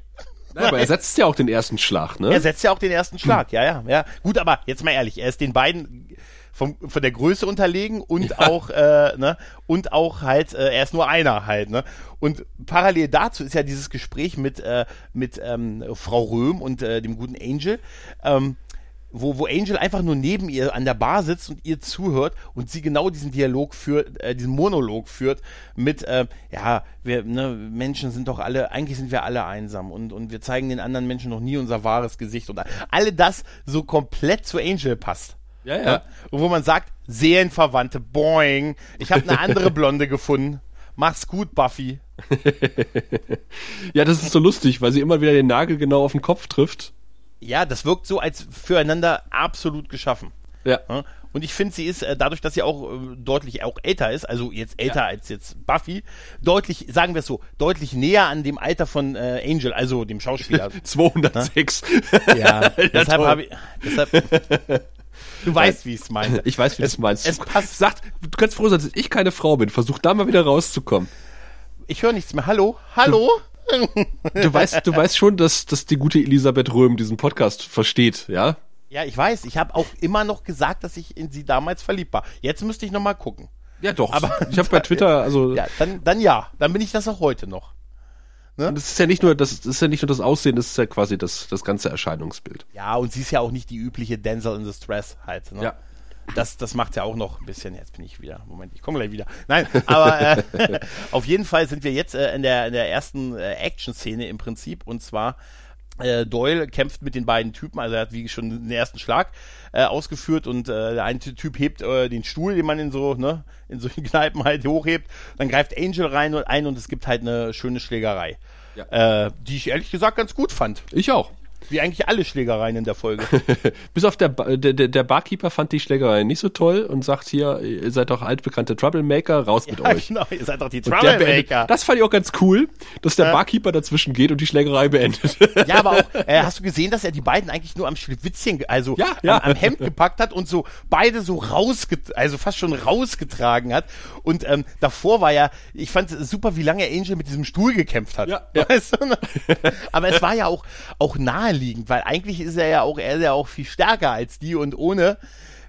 [SPEAKER 2] Ja, aber er setzt ja auch den ersten Schlag, ne?
[SPEAKER 1] Er setzt ja auch den ersten Schlag, ja, ja, ja. Gut, aber jetzt mal ehrlich, er ist den beiden vom, von der Größe unterlegen und ja. auch, äh, ne, und auch halt, äh, er ist nur einer halt, ne? Und parallel dazu ist ja dieses Gespräch mit, äh, mit ähm, Frau Röhm und äh, dem guten Angel. Ähm, wo, wo Angel einfach nur neben ihr an der Bar sitzt und ihr zuhört und sie genau diesen Dialog führt, äh, diesen Monolog führt mit, äh, ja, wir, ne, Menschen sind doch alle, eigentlich sind wir alle einsam und, und wir zeigen den anderen Menschen noch nie unser wahres Gesicht und alle das so komplett zu Angel passt.
[SPEAKER 2] Ja, ja. ja?
[SPEAKER 1] Und wo man sagt, Seelenverwandte, boing, ich habe eine andere Blonde gefunden. Mach's gut, Buffy.
[SPEAKER 2] ja, das ist so lustig, weil sie immer wieder den Nagel genau auf den Kopf trifft.
[SPEAKER 1] Ja, das wirkt so als füreinander absolut geschaffen.
[SPEAKER 2] Ja.
[SPEAKER 1] Und ich finde, sie ist äh, dadurch, dass sie auch äh, deutlich auch älter ist, also jetzt älter ja. als jetzt Buffy, deutlich, sagen wir es so, deutlich näher an dem Alter von äh, Angel, also dem Schauspieler.
[SPEAKER 2] 206.
[SPEAKER 1] ja, deshalb habe ich, deshalb, Du weißt, wie ich es meine.
[SPEAKER 2] Ich weiß, wie du es meinst.
[SPEAKER 1] Es passt.
[SPEAKER 2] Sagt, du kannst froh sein, dass ich keine Frau bin. Versuch da mal wieder rauszukommen.
[SPEAKER 1] Ich höre nichts mehr. Hallo? Hallo?
[SPEAKER 2] Du, weißt, du weißt schon, dass, dass die gute Elisabeth Röhm diesen Podcast versteht, ja?
[SPEAKER 1] Ja, ich weiß. Ich habe auch immer noch gesagt, dass ich in sie damals verliebt war. Jetzt müsste ich noch mal gucken.
[SPEAKER 2] Ja, doch. Aber ich habe bei Twitter, also
[SPEAKER 1] ja, dann, dann ja, dann bin ich das auch heute noch.
[SPEAKER 2] Ne? Und das ist ja nicht nur das, das ist ja nicht nur das Aussehen, das ist ja quasi das, das ganze Erscheinungsbild.
[SPEAKER 1] Ja, und sie ist ja auch nicht die übliche Denzel in the Stress halt. Ne?
[SPEAKER 2] Ja.
[SPEAKER 1] Das, das macht ja auch noch ein bisschen. Jetzt bin ich wieder. Moment, ich komme gleich wieder. Nein, aber äh, auf jeden Fall sind wir jetzt äh, in, der, in der ersten äh, Action-Szene im Prinzip. Und zwar äh, Doyle kämpft mit den beiden Typen, also er hat wie schon den ersten Schlag äh, ausgeführt und äh, der eine Typ hebt äh, den Stuhl, den man in so, ne, in solchen Kneipen halt hochhebt, dann greift Angel rein und ein und es gibt halt eine schöne Schlägerei. Ja. Äh, die ich ehrlich gesagt ganz gut fand.
[SPEAKER 2] Ich auch.
[SPEAKER 1] Wie eigentlich alle Schlägereien in der Folge.
[SPEAKER 2] Bis auf der, der, der Barkeeper fand die Schlägerei nicht so toll und sagt hier, ihr seid doch altbekannte Troublemaker, raus mit
[SPEAKER 1] ja,
[SPEAKER 2] euch.
[SPEAKER 1] Genau, ihr seid doch die Troublemaker.
[SPEAKER 2] Das fand ich auch ganz cool, dass der ja. Barkeeper dazwischen geht und die Schlägerei beendet.
[SPEAKER 1] Ja, aber auch, äh, hast du gesehen, dass er die beiden eigentlich nur am Schliwitzchen, also
[SPEAKER 2] ja, ja.
[SPEAKER 1] Am, am, Hemd gepackt hat und so beide so rausget also fast schon rausgetragen hat. Und ähm, davor war ja, ich fand super, wie lange Angel mit diesem Stuhl gekämpft hat.
[SPEAKER 2] Ja, ja. Weißt du?
[SPEAKER 1] aber es war ja auch, auch naheliegend, weil eigentlich ist er ja auch, er ist ja auch viel stärker als die und ohne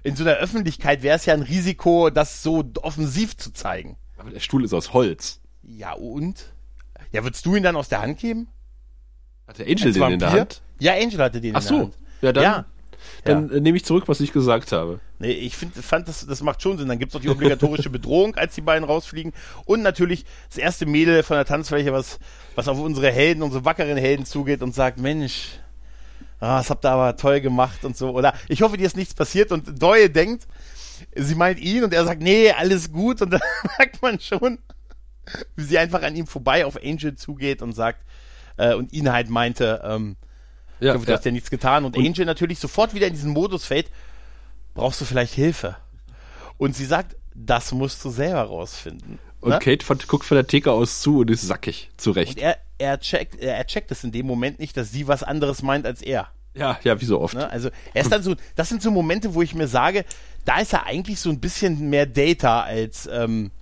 [SPEAKER 1] in so einer Öffentlichkeit wäre es ja ein Risiko, das so offensiv zu zeigen.
[SPEAKER 2] Aber der Stuhl ist aus Holz.
[SPEAKER 1] Ja, und? Ja, würdest du ihn dann aus der Hand geben?
[SPEAKER 2] Hat der Angel den in der Hand?
[SPEAKER 1] Ja, Angel hatte den
[SPEAKER 2] Ach in der Hand. Ja, dann, ja. dann ja. nehme ich zurück, was ich gesagt habe.
[SPEAKER 1] Nee, ich find, fand, das, das macht schon Sinn. Dann gibt's doch die obligatorische Bedrohung, als die beiden rausfliegen. Und natürlich das erste Mädel von der Tanzfläche, was, was auf unsere Helden, unsere wackeren Helden zugeht und sagt, Mensch, ah, das habt ihr aber toll gemacht und so. Oder ich hoffe, dir ist nichts passiert und Doyle denkt, sie meint ihn und er sagt, nee, alles gut. Und dann merkt man schon, wie sie einfach an ihm vorbei auf Angel zugeht und sagt, äh, und ihn halt meinte, ähm, ja, du hast ja. ja nichts getan. Und, und Angel natürlich sofort wieder in diesen Modus fällt, brauchst du vielleicht Hilfe? Und sie sagt, das musst du selber rausfinden.
[SPEAKER 2] Und ne? Kate guckt von der Theke aus zu und ist sackig, zurecht.
[SPEAKER 1] Und er, er checkt, er checkt es in dem Moment nicht, dass sie was anderes meint als er.
[SPEAKER 2] Ja, ja, wie so oft.
[SPEAKER 1] Ne? Also er ist dann so, das sind so Momente, wo ich mir sage, da ist er eigentlich so ein bisschen mehr Data als ähm,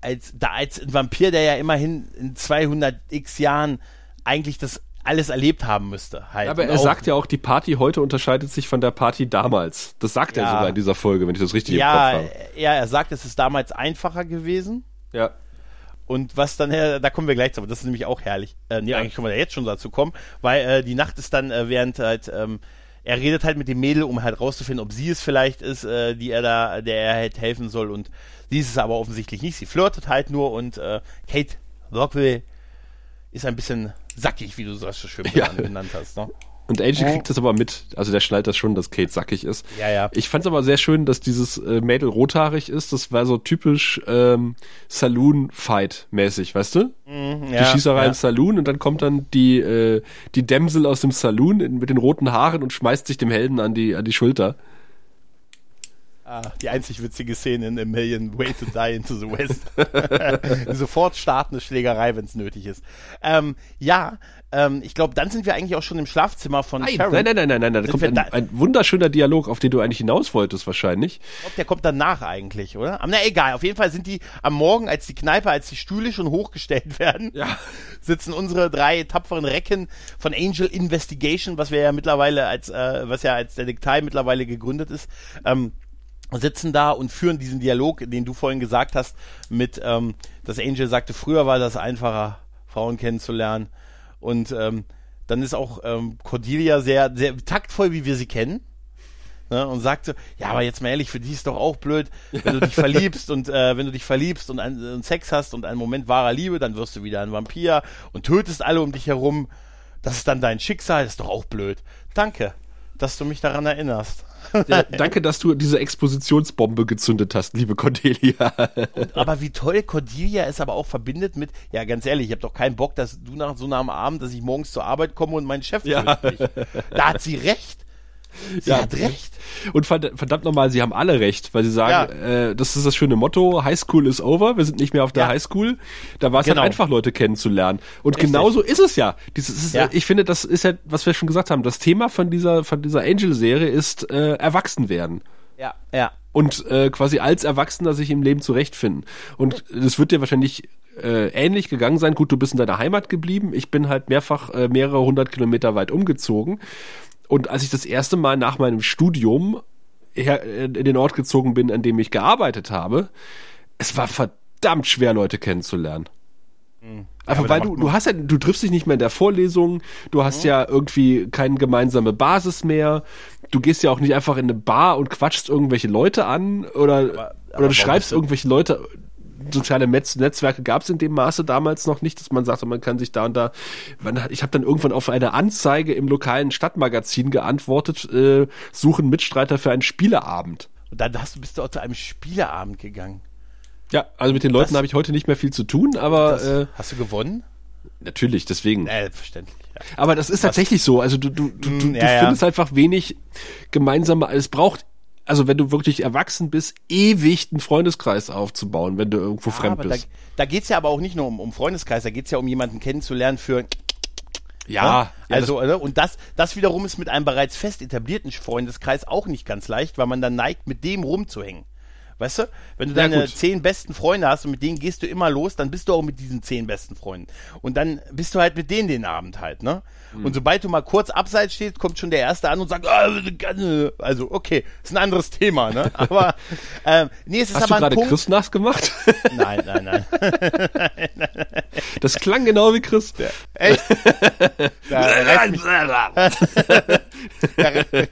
[SPEAKER 1] als da als ein Vampir, der ja immerhin in 200 x Jahren eigentlich das alles erlebt haben müsste. Halt.
[SPEAKER 2] Aber er sagt ja auch, die Party heute unterscheidet sich von der Party damals. Das sagt ja, er sogar in dieser Folge, wenn ich das richtig
[SPEAKER 1] ja,
[SPEAKER 2] im Kopf
[SPEAKER 1] habe. Ja, er sagt, es ist damals einfacher gewesen.
[SPEAKER 2] Ja.
[SPEAKER 1] Und was dann, äh, da kommen wir gleich zu, aber das ist nämlich auch herrlich. Äh, nee, ja. eigentlich können wir da jetzt schon dazu kommen, weil äh, die Nacht ist dann, äh, während halt, ähm, er redet halt mit dem Mädel, um halt rauszufinden, ob sie es vielleicht ist, äh, die er da, der er halt helfen soll. Und sie ist es aber offensichtlich nicht. Sie flirtet halt nur und äh, Kate Rockville ist ein bisschen sackig, wie du das so schön ja. genannt hast. Ne?
[SPEAKER 2] Und Angel kriegt das aber mit. Also der schnallt das schon, dass Kate sackig ist.
[SPEAKER 1] Ja, ja.
[SPEAKER 2] Ich fand es aber sehr schön, dass dieses äh, Mädel rothaarig ist. Das war so typisch ähm, Saloon-Fight-mäßig, weißt du?
[SPEAKER 1] Mm, ja,
[SPEAKER 2] die Schießerei
[SPEAKER 1] ja.
[SPEAKER 2] im Saloon und dann kommt dann die, äh, die Dämsel aus dem Saloon in, mit den roten Haaren und schmeißt sich dem Helden an die, an die Schulter.
[SPEAKER 1] Ah, die einzig witzige Szene in A Million Way to Die into the West. Sofort startende Schlägerei, wenn es nötig ist. Ähm, ja, ähm, ich glaube, dann sind wir eigentlich auch schon im Schlafzimmer von
[SPEAKER 2] nein,
[SPEAKER 1] Sharon.
[SPEAKER 2] Nein, nein, nein, nein, nein. Da kommt ein, ein, wunderschöner Dialog, auf den du eigentlich hinaus wolltest wahrscheinlich.
[SPEAKER 1] Ich glaube, der kommt danach eigentlich, oder? Aber na egal, auf jeden Fall sind die am Morgen, als die Kneipe, als die Stühle schon hochgestellt werden,
[SPEAKER 2] ja.
[SPEAKER 1] sitzen unsere drei tapferen Recken von Angel Investigation, was wir ja mittlerweile als, äh, was ja als Detektei mittlerweile gegründet ist, ähm, sitzen da und führen diesen Dialog, den du vorhin gesagt hast, mit, ähm, dass Angel sagte, früher war das einfacher, Frauen kennenzulernen. Und ähm, dann ist auch ähm, Cordelia sehr, sehr taktvoll, wie wir sie kennen. Ne, und sagte, ja, aber jetzt mal ehrlich, für die ist doch auch blöd, wenn du dich verliebst und äh, wenn du dich verliebst und, ein, und Sex hast und einen Moment wahrer Liebe, dann wirst du wieder ein Vampir und tötest alle um dich herum. Das ist dann dein Schicksal, das ist doch auch blöd. Danke. Dass du mich daran erinnerst.
[SPEAKER 2] Ja, danke, dass du diese Expositionsbombe gezündet hast, liebe Cordelia.
[SPEAKER 1] Und, aber wie toll Cordelia es aber auch verbindet mit, ja, ganz ehrlich, ich habe doch keinen Bock, dass du nach so einem Abend, dass ich morgens zur Arbeit komme und mein Chef
[SPEAKER 2] ja.
[SPEAKER 1] mich. Da hat sie recht. Sie ja. hat recht.
[SPEAKER 2] Und verdammt nochmal, sie haben alle recht, weil sie sagen, ja. äh, das ist das schöne Motto, High School is over, wir sind nicht mehr auf der ja. High School. Da war es halt genau. halt einfach, Leute kennenzulernen. Und Richtig. genauso ist es ja. Dieses ist, ja. Ich finde, das ist ja, was wir schon gesagt haben, das Thema von dieser, von dieser Angel-Serie ist äh, erwachsen werden.
[SPEAKER 1] Ja, ja.
[SPEAKER 2] Und äh, quasi als Erwachsener sich im Leben zurechtfinden. Und es wird dir wahrscheinlich äh, ähnlich gegangen sein. Gut, du bist in deiner Heimat geblieben. Ich bin halt mehrfach äh, mehrere hundert Kilometer weit umgezogen. Und als ich das erste Mal nach meinem Studium in den Ort gezogen bin, an dem ich gearbeitet habe, es war verdammt schwer, Leute kennenzulernen. Mhm. Einfach weil du, du hast ja, du triffst dich nicht mehr in der Vorlesung, du hast mhm. ja irgendwie keine gemeinsame Basis mehr, du gehst ja auch nicht einfach in eine Bar und quatschst irgendwelche Leute an oder, aber, aber oder du schreibst irgendwelche Leute soziale Netz Netzwerke gab es in dem Maße damals noch nicht, dass man sagte, man kann sich da und da. Man, ich habe dann irgendwann auf eine Anzeige im lokalen Stadtmagazin geantwortet, äh, suchen Mitstreiter für einen Spieleabend.
[SPEAKER 1] Und dann hast du, bist du auch zu einem Spieleabend gegangen.
[SPEAKER 2] Ja, also mit den Leuten habe ich heute nicht mehr viel zu tun, aber das,
[SPEAKER 1] äh, hast du gewonnen?
[SPEAKER 2] Natürlich, deswegen.
[SPEAKER 1] Äh, verständlich. Ja.
[SPEAKER 2] Aber das ist tatsächlich so. Also du, du, du, du, mm, ja, du findest ja. einfach wenig gemeinsame. Es braucht also wenn du wirklich erwachsen bist, ewig einen Freundeskreis aufzubauen, wenn du irgendwo ja, fremd bist.
[SPEAKER 1] Da, da geht es ja aber auch nicht nur um, um Freundeskreis, da geht es ja um jemanden kennenzulernen für
[SPEAKER 2] ja, ja,
[SPEAKER 1] also das und das, das wiederum ist mit einem bereits fest etablierten Freundeskreis auch nicht ganz leicht, weil man dann neigt, mit dem rumzuhängen. Weißt du? Wenn du deine zehn besten Freunde hast und mit denen gehst du immer los, dann bist du auch mit diesen zehn besten Freunden. Und dann bist du halt mit denen den Abend halt, ne? Mhm. Und sobald du mal kurz abseits stehst, kommt schon der Erste an und sagt, ah, also okay, ist ein anderes Thema, ne? Aber ähm, nee, es ist
[SPEAKER 2] Hast
[SPEAKER 1] aber
[SPEAKER 2] du gerade Chris nass gemacht?
[SPEAKER 1] Nein, nein, nein.
[SPEAKER 2] das klang genau wie Chris.
[SPEAKER 1] Ja, echt?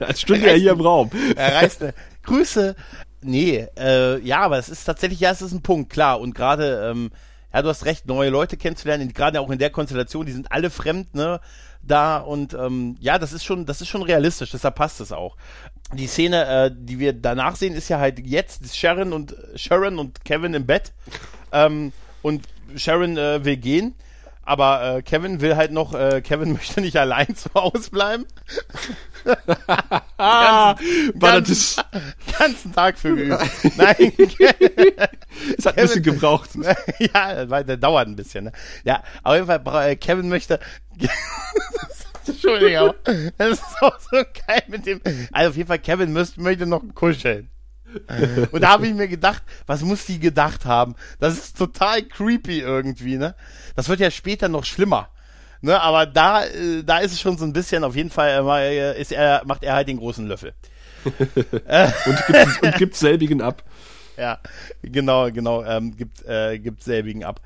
[SPEAKER 2] Als stünde er hier im Raum.
[SPEAKER 1] Er reißt eine Grüße Nee, äh, ja, aber es ist tatsächlich, ja, es ist ein Punkt, klar. Und gerade, ähm, ja, du hast recht, neue Leute kennenzulernen, gerade auch in der Konstellation, die sind alle fremd, ne, da und ähm, ja, das ist schon, das ist schon realistisch, deshalb passt es auch. Die Szene, äh, die wir danach sehen, ist ja halt jetzt Sharon und Sharon und Kevin im Bett. Ähm, und Sharon äh, will gehen aber äh, Kevin will halt noch, äh, Kevin möchte nicht allein zu Hause bleiben.
[SPEAKER 2] Ganzen, ganzen,
[SPEAKER 1] ganzen Tag für geübt. Nein.
[SPEAKER 2] es hat Kevin, ein bisschen gebraucht.
[SPEAKER 1] ja, weil der dauert ein bisschen. Ne? Ja, auf jeden Fall, äh, Kevin möchte. Entschuldigung, aber das ist auch so geil mit dem. Also auf jeden Fall, Kevin müsst, möchte noch kuscheln. Und da habe ich mir gedacht, was muss die gedacht haben? Das ist total creepy irgendwie, ne? Das wird ja später noch schlimmer. Ne, aber da, äh, da ist es schon so ein bisschen, auf jeden Fall äh, ist er, macht er halt den großen Löffel.
[SPEAKER 2] und, gibt, und gibt selbigen ab.
[SPEAKER 1] Ja, genau, genau, ähm, gibt, äh, gibt selbigen ab.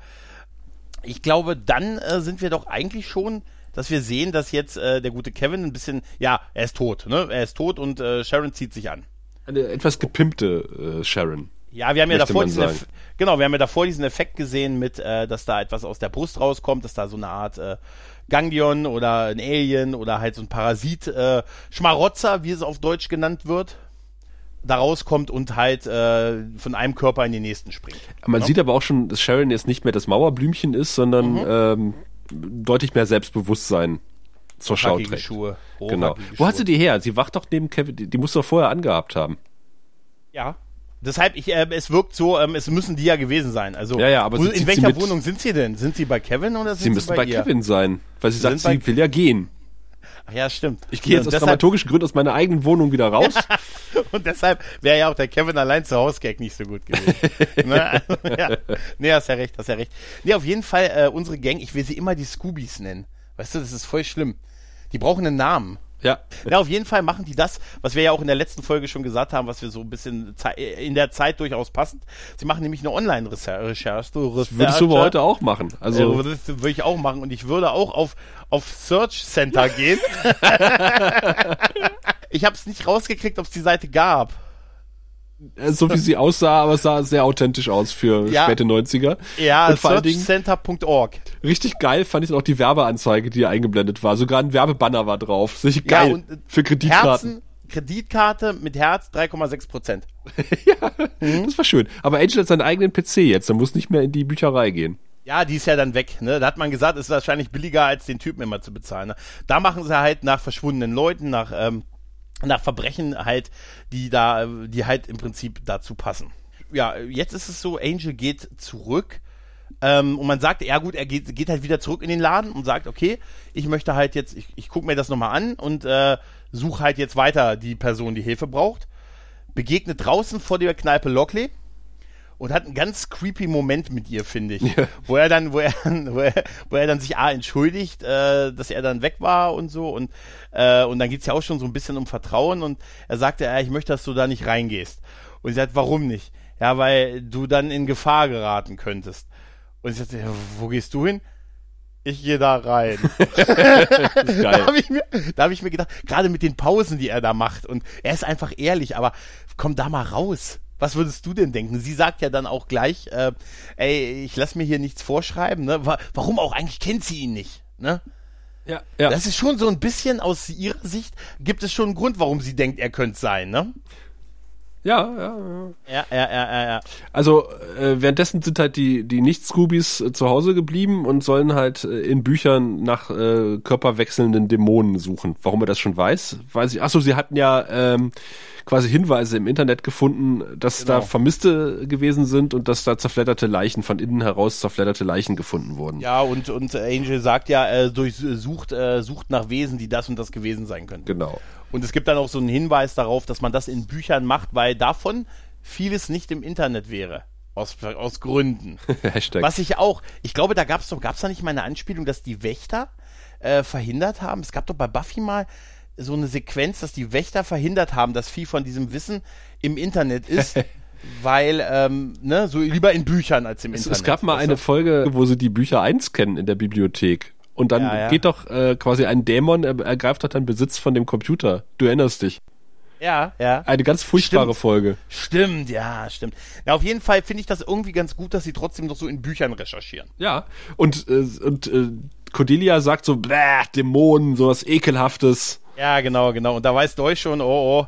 [SPEAKER 1] Ich glaube, dann äh, sind wir doch eigentlich schon, dass wir sehen, dass jetzt äh, der gute Kevin ein bisschen, ja, er ist tot, ne? Er ist tot und äh, Sharon zieht sich an.
[SPEAKER 2] Eine etwas gepimpte äh, Sharon.
[SPEAKER 1] Ja, wir haben ja davor diesen Eff genau, wir haben ja davor diesen Effekt gesehen mit, äh, dass da etwas aus der Brust rauskommt, dass da so eine Art äh, Ganglion oder ein Alien oder halt so ein Parasit, äh, Schmarotzer, wie es auf Deutsch genannt wird, da rauskommt und halt äh, von einem Körper in den nächsten springt.
[SPEAKER 2] Man ja? sieht aber auch schon, dass Sharon jetzt nicht mehr das Mauerblümchen ist, sondern mhm. ähm, deutlich mehr Selbstbewusstsein zur Schau trägt.
[SPEAKER 1] Schuhe.
[SPEAKER 2] Genau. Wo hat sie die her? Sie wacht doch neben Kevin, die, die muss doch vorher angehabt haben.
[SPEAKER 1] Ja. Deshalb, ich, äh, es wirkt so, ähm, es müssen die ja gewesen sein. Also,
[SPEAKER 2] ja, ja, aber
[SPEAKER 1] wo, in welcher Wohnung sind sie denn? Sind sie bei Kevin oder sind sie,
[SPEAKER 2] sie müssen bei, bei Kevin sein, weil sie, sie sagt, sie will ja gehen.
[SPEAKER 1] Ach ja, stimmt.
[SPEAKER 2] Ich gehe jetzt aus dramaturgischen Gründen aus meiner eigenen Wohnung wieder raus.
[SPEAKER 1] und deshalb wäre ja auch der Kevin allein zu Hause Gag nicht so gut gewesen. ne? Also, ja. Nee, hast ja recht, hast ja recht. Nee, auf jeden Fall, äh, unsere Gang, ich will sie immer die Scoobies nennen. Weißt du, das ist voll schlimm. Die brauchen einen Namen.
[SPEAKER 2] Ja.
[SPEAKER 1] Ja, auf jeden Fall machen die das, was wir ja auch in der letzten Folge schon gesagt haben, was wir so ein bisschen in der Zeit durchaus passend. Sie machen nämlich eine Online-Recherche.
[SPEAKER 2] Würdest du heute auch machen. Also
[SPEAKER 1] ja, das würde ich auch machen und ich würde auch auf auf Search Center gehen. ich habe es nicht rausgekriegt, ob es die Seite gab.
[SPEAKER 2] Äh, so wie sie aussah, aber es sah sehr authentisch aus für ja. späte 90er.
[SPEAKER 1] Ja, searchcenter.org.
[SPEAKER 2] Richtig geil fand ich auch die Werbeanzeige, die eingeblendet war. Sogar ein Werbebanner war drauf. Geil. Ja, und, äh, für Kreditkarten. Herzen,
[SPEAKER 1] Kreditkarte mit Herz 3,6 Prozent.
[SPEAKER 2] ja, mhm. das war schön. Aber Angel hat seinen eigenen PC jetzt, er muss nicht mehr in die Bücherei gehen.
[SPEAKER 1] Ja, die ist ja dann weg. Ne? Da hat man gesagt, ist wahrscheinlich billiger, als den Typen immer zu bezahlen. Ne? Da machen sie halt nach verschwundenen Leuten, nach, ähm, nach Verbrechen halt, die da, die halt im Prinzip dazu passen. Ja, jetzt ist es so, Angel geht zurück. Ähm, und man sagt, ja gut, er geht, geht halt wieder zurück in den Laden und sagt, okay, ich möchte halt jetzt, ich, ich gucke mir das nochmal an und äh, suche halt jetzt weiter die Person, die Hilfe braucht. Begegnet draußen vor der Kneipe Lockley und hat einen ganz creepy Moment mit ihr, finde ich. Ja. Wo er dann, wo er, wo er, wo er dann sich A entschuldigt, äh, dass er dann weg war und so. Und, äh, und dann geht's ja auch schon so ein bisschen um Vertrauen und er sagte, ja, ich möchte, dass du da nicht reingehst. Und sie sagt, warum nicht? Ja, weil du dann in Gefahr geraten könntest. Und ich sagte, ja, wo gehst du hin? Ich gehe da rein. da habe ich, mir, da hab ich mir gedacht, gerade mit den Pausen, die er da macht, und er ist einfach ehrlich, aber komm da mal raus. Was würdest du denn denken? Sie sagt ja dann auch gleich, äh, ey, ich lass mir hier nichts vorschreiben, ne? Warum auch? Eigentlich kennt sie ihn nicht, ne? Ja, ja. Das ist schon so ein bisschen aus ihrer Sicht, gibt es schon einen Grund, warum sie denkt, er könnte sein, ne?
[SPEAKER 2] Ja, ja, ja. Ja, ja, ja, ja. Also äh, währenddessen sind halt die, die Nicht-Scoobies äh, zu Hause geblieben und sollen halt äh, in Büchern nach äh, körperwechselnden Dämonen suchen. Warum er das schon weiß, weiß ich. Achso, sie hatten ja ähm, quasi Hinweise im Internet gefunden, dass genau. da Vermisste gewesen sind und dass da zerfledderte Leichen, von innen heraus zerfledderte Leichen gefunden wurden.
[SPEAKER 1] Ja, und, und Angel sagt ja, äh, durch, sucht, äh, sucht nach Wesen, die das und das gewesen sein können.
[SPEAKER 2] Genau.
[SPEAKER 1] Und es gibt dann auch so einen Hinweis darauf, dass man das in Büchern macht, weil davon vieles nicht im Internet wäre. Aus, aus Gründen. Hashtag. Was ich auch, ich glaube, da gab es doch, gab es da nicht mal eine Anspielung, dass die Wächter äh, verhindert haben? Es gab doch bei Buffy mal so eine Sequenz, dass die Wächter verhindert haben, dass viel von diesem Wissen im Internet ist. weil, ähm, ne, so lieber in Büchern als im
[SPEAKER 2] es,
[SPEAKER 1] Internet.
[SPEAKER 2] Es gab mal eine Folge, wo sie die Bücher einscannen in der Bibliothek. Und dann ja, ja. geht doch äh, quasi ein Dämon, er, ergreift doch dann Besitz von dem Computer. Du erinnerst dich.
[SPEAKER 1] Ja, ja.
[SPEAKER 2] Eine ganz furchtbare
[SPEAKER 1] stimmt.
[SPEAKER 2] Folge.
[SPEAKER 1] Stimmt, ja, stimmt. Ja, auf jeden Fall finde ich das irgendwie ganz gut, dass sie trotzdem noch so in Büchern recherchieren.
[SPEAKER 2] Ja, und, äh, und äh, Cordelia sagt so, bäh, Dämonen, sowas ekelhaftes.
[SPEAKER 1] Ja, genau, genau. Und da weiß Deutsch schon, oh, oh.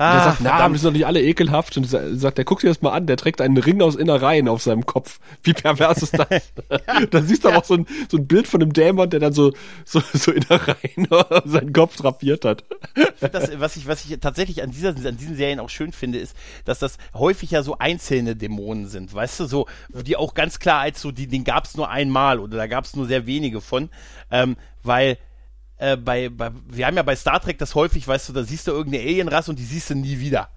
[SPEAKER 2] Ah, der sagt, na, wir sind doch nicht alle ekelhaft. Und sagt, der guckt sich das mal an, der trägt einen Ring aus Innereien auf seinem Kopf. Wie pervers ist das? da siehst du ja. auch so ein, so ein Bild von einem Dämon, der dann so, so, so Innereien seinen Kopf drapiert hat.
[SPEAKER 1] Das, was ich, was ich tatsächlich an dieser, an diesen Serien auch schön finde, ist, dass das häufig ja so einzelne Dämonen sind. Weißt du, so, die auch ganz klar als so, die, den gab es nur einmal oder da gab es nur sehr wenige von. Ähm, weil äh, bei, bei, wir haben ja bei Star Trek das häufig, weißt du, da siehst du irgendeine Alienrasse und die siehst du nie wieder.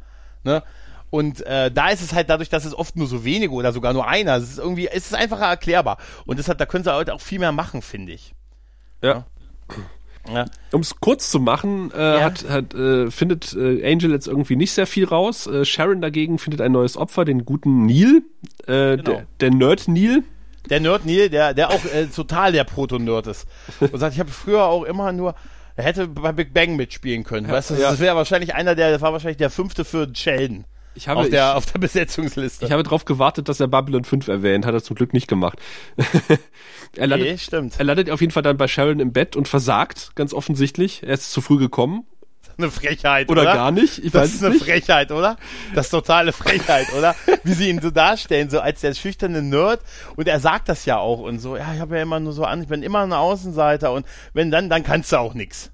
[SPEAKER 1] Ne? Und äh, da ist es halt dadurch, dass es oft nur so wenige oder sogar nur einer, es ist irgendwie, es ist einfacher erklärbar. Und deshalb, da können sie heute auch viel mehr machen, finde ich.
[SPEAKER 2] Ja. ja. Um es kurz zu machen, äh, ja. hat, hat, äh, findet äh, Angel jetzt irgendwie nicht sehr viel raus. Äh, Sharon dagegen findet ein neues Opfer, den guten Neil, äh, genau. der, der Nerd Neil,
[SPEAKER 1] der Nerd Neil, der, der auch äh, total der Proto-Nerd ist. Und sagt, ich habe früher auch immer nur, er hätte bei Big Bang mitspielen können. Ja, weißt du, ja. das wäre wahrscheinlich einer der, das war wahrscheinlich der fünfte für Sheldon.
[SPEAKER 2] Ich habe,
[SPEAKER 1] auf, der,
[SPEAKER 2] ich,
[SPEAKER 1] auf der Besetzungsliste.
[SPEAKER 2] Ich habe darauf gewartet, dass er Babylon 5 erwähnt, hat er zum Glück nicht gemacht. er, landet,
[SPEAKER 1] nee, stimmt.
[SPEAKER 2] er landet auf jeden Fall dann bei Sharon im Bett und versagt, ganz offensichtlich. Er ist zu früh gekommen
[SPEAKER 1] eine Frechheit,
[SPEAKER 2] oder?
[SPEAKER 1] Oder
[SPEAKER 2] gar nicht, ich
[SPEAKER 1] das weiß ist eine nicht. Frechheit, oder? Das ist totale Frechheit, oder? Wie sie ihn so darstellen, so als der schüchterne Nerd. Und er sagt das ja auch und so, ja, ich habe ja immer nur so an, ich bin immer ein Außenseiter und wenn dann, dann kannst du auch nix.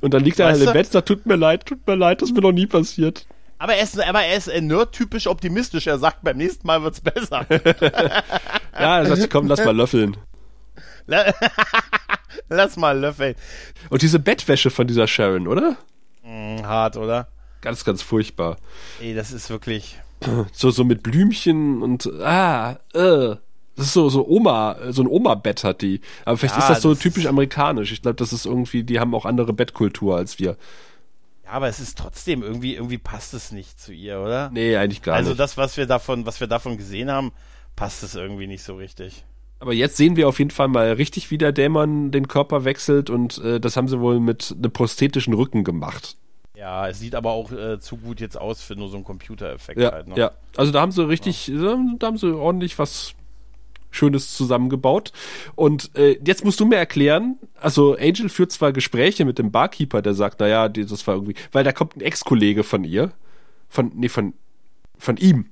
[SPEAKER 2] Und dann liegt er halt im Bett sagt, tut mir leid, tut mir leid, das ist mir noch nie passiert.
[SPEAKER 1] Aber er ist, aber er ist äh, nerd-typisch optimistisch. Er sagt, beim nächsten Mal wird's besser.
[SPEAKER 2] ja, er sagt, komm, lass mal löffeln.
[SPEAKER 1] lass mal löffeln.
[SPEAKER 2] Und diese Bettwäsche von dieser Sharon, oder?
[SPEAKER 1] Mm, hart, oder?
[SPEAKER 2] Ganz, ganz furchtbar.
[SPEAKER 1] Ey, das ist wirklich.
[SPEAKER 2] So, so mit Blümchen und ah, äh. Das ist so, so Oma, so ein Oma-Bett hat die. Aber vielleicht ja, ist das so das typisch amerikanisch. Ich glaube, das ist irgendwie, die haben auch andere Bettkultur als wir.
[SPEAKER 1] Ja, aber es ist trotzdem irgendwie, irgendwie passt es nicht zu ihr, oder?
[SPEAKER 2] Nee, eigentlich gar
[SPEAKER 1] also
[SPEAKER 2] nicht.
[SPEAKER 1] Also das, was wir davon, was wir davon gesehen haben, passt es irgendwie nicht so richtig.
[SPEAKER 2] Aber jetzt sehen wir auf jeden Fall mal richtig, wie der Dämon den Körper wechselt und äh, das haben sie wohl mit einem prosthetischen Rücken gemacht.
[SPEAKER 1] Ja, es sieht aber auch äh, zu gut jetzt aus für nur so einen Computereffekt
[SPEAKER 2] Ja,
[SPEAKER 1] halt. Ne?
[SPEAKER 2] ja. Also da haben sie richtig, ja. da haben sie ordentlich was Schönes zusammengebaut. Und äh, jetzt musst du mir erklären, also Angel führt zwar Gespräche mit dem Barkeeper, der sagt, naja, das war irgendwie, weil da kommt ein Ex-Kollege von ihr, von, nee, von, von ihm.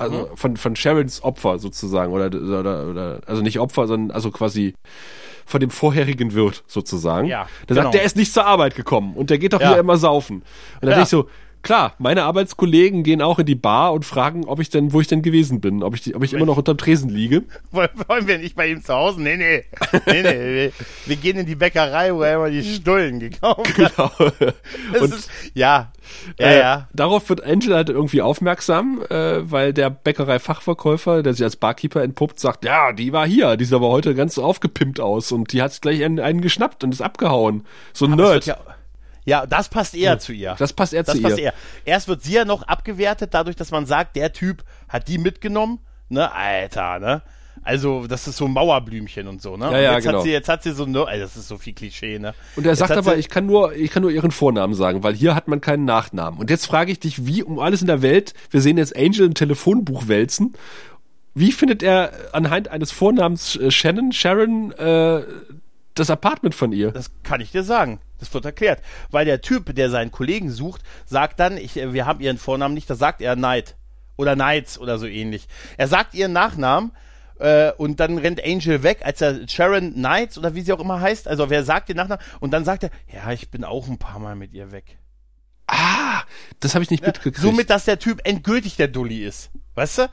[SPEAKER 2] Also
[SPEAKER 1] Mhm.
[SPEAKER 2] von, von Sharons Opfer sozusagen, oder, oder, oder, also nicht Opfer, sondern also quasi von dem vorherigen Wirt sozusagen.
[SPEAKER 1] Ja,
[SPEAKER 2] der
[SPEAKER 1] genau.
[SPEAKER 2] sagt, der ist nicht zur Arbeit gekommen und der geht doch
[SPEAKER 1] Ja.
[SPEAKER 2] hier immer saufen. Und dann
[SPEAKER 1] Ja.
[SPEAKER 2] denke ich so, klar, meine Arbeitskollegen gehen auch in die Bar und fragen, ob ich denn, wo ich denn gewesen bin, ob ich, ob ich immer noch unterm Tresen liege.
[SPEAKER 1] Wollen wir nicht bei ihm zu Hause? Nee, nee. Nee, nee. Wir, wir gehen in die Bäckerei, wo er immer die Stullen gekauft hat.
[SPEAKER 2] Genau. Und
[SPEAKER 1] ist, ja, ja,
[SPEAKER 2] äh,
[SPEAKER 1] ja.
[SPEAKER 2] darauf wird Angel halt irgendwie aufmerksam, äh, weil der Bäckerei-Fachverkäufer, der sich als Barkeeper entpuppt, sagt, ja, die war hier, die sah aber heute ganz aufgepimpt aus und die hat gleich einen, einen geschnappt und ist abgehauen. So ein
[SPEAKER 1] Aber
[SPEAKER 2] Nerd.
[SPEAKER 1] Ja, ja, das passt eher zu ihr.
[SPEAKER 2] Das passt eher
[SPEAKER 1] Das
[SPEAKER 2] zu
[SPEAKER 1] passt
[SPEAKER 2] ihr.
[SPEAKER 1] eher. Erst wird sie ja noch abgewertet, dadurch, dass man sagt, der Typ hat die mitgenommen. Ne, Alter, ne? Also, das ist so ein Mauerblümchen und so, ne?
[SPEAKER 2] Ja, ja,
[SPEAKER 1] jetzt
[SPEAKER 2] genau.
[SPEAKER 1] hat sie, jetzt hat sie so, ne, also das ist so viel Klischee, ne?
[SPEAKER 2] Und er
[SPEAKER 1] Jetzt
[SPEAKER 2] sagt aber, ich kann nur, ich kann nur ihren Vornamen sagen, weil hier hat man keinen Nachnamen. Und jetzt frage ich dich, wie um alles in der Welt, wir sehen jetzt Angel im Telefonbuch wälzen, wie findet er anhand eines Vornamens äh, Shannon, Sharon, äh, das Apartment von ihr?
[SPEAKER 1] Das kann ich dir sagen. Das wird erklärt. Weil der Typ, der seinen Kollegen sucht, sagt dann, ich, äh, wir haben ihren Vornamen nicht, da sagt er Knight. Oder Knights oder so ähnlich. Er sagt ihren Nachnamen äh, und dann rennt Angel weg, als er Sharon Knights oder wie sie auch immer heißt. Also wer sagt den Nachnamen? Und dann sagt er, ja, ich bin auch ein paar Mal mit ihr weg.
[SPEAKER 2] Ah, das habe ich nicht mitgekriegt.
[SPEAKER 1] Somit, dass der Typ endgültig der Dulli ist. Weißt du?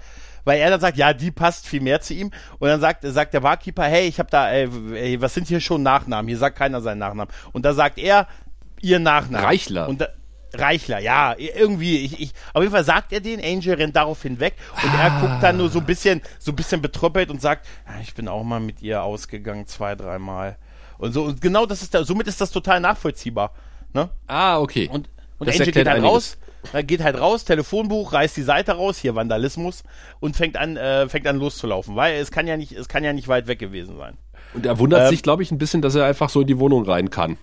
[SPEAKER 1] Weil er dann sagt, ja, die passt viel mehr zu ihm. Und dann sagt, sagt der Barkeeper, hey, ich habe da, äh, ey, was sind hier schon Nachnamen? Hier sagt keiner seinen Nachnamen. Und da sagt er, ihr Nachnamen.
[SPEAKER 2] Reichler.
[SPEAKER 1] Und da, Reichler, ja, irgendwie. Ich, ich, auf jeden Fall sagt er den, Angel rennt daraufhin weg und er
[SPEAKER 2] Ah.
[SPEAKER 1] guckt dann nur so ein bisschen, so ein bisschen betröppelt und sagt, ja, ich bin auch mal mit ihr ausgegangen, zwei, dreimal. Und so, und genau das ist da, somit ist das total nachvollziehbar. Ne?
[SPEAKER 2] ah, okay.
[SPEAKER 1] Und, und
[SPEAKER 2] Das
[SPEAKER 1] Angel geht halt
[SPEAKER 2] einiges.
[SPEAKER 1] raus, äh, geht halt raus, Telefonbuch, reißt die Seite raus, hier Vandalismus und fängt an, äh, fängt an loszulaufen, weil es kann ja nicht, es kann ja nicht weit weg gewesen sein.
[SPEAKER 2] Und er wundert
[SPEAKER 1] Ähm,
[SPEAKER 2] sich, glaube ich, ein bisschen, dass er einfach so in die Wohnung rein kann.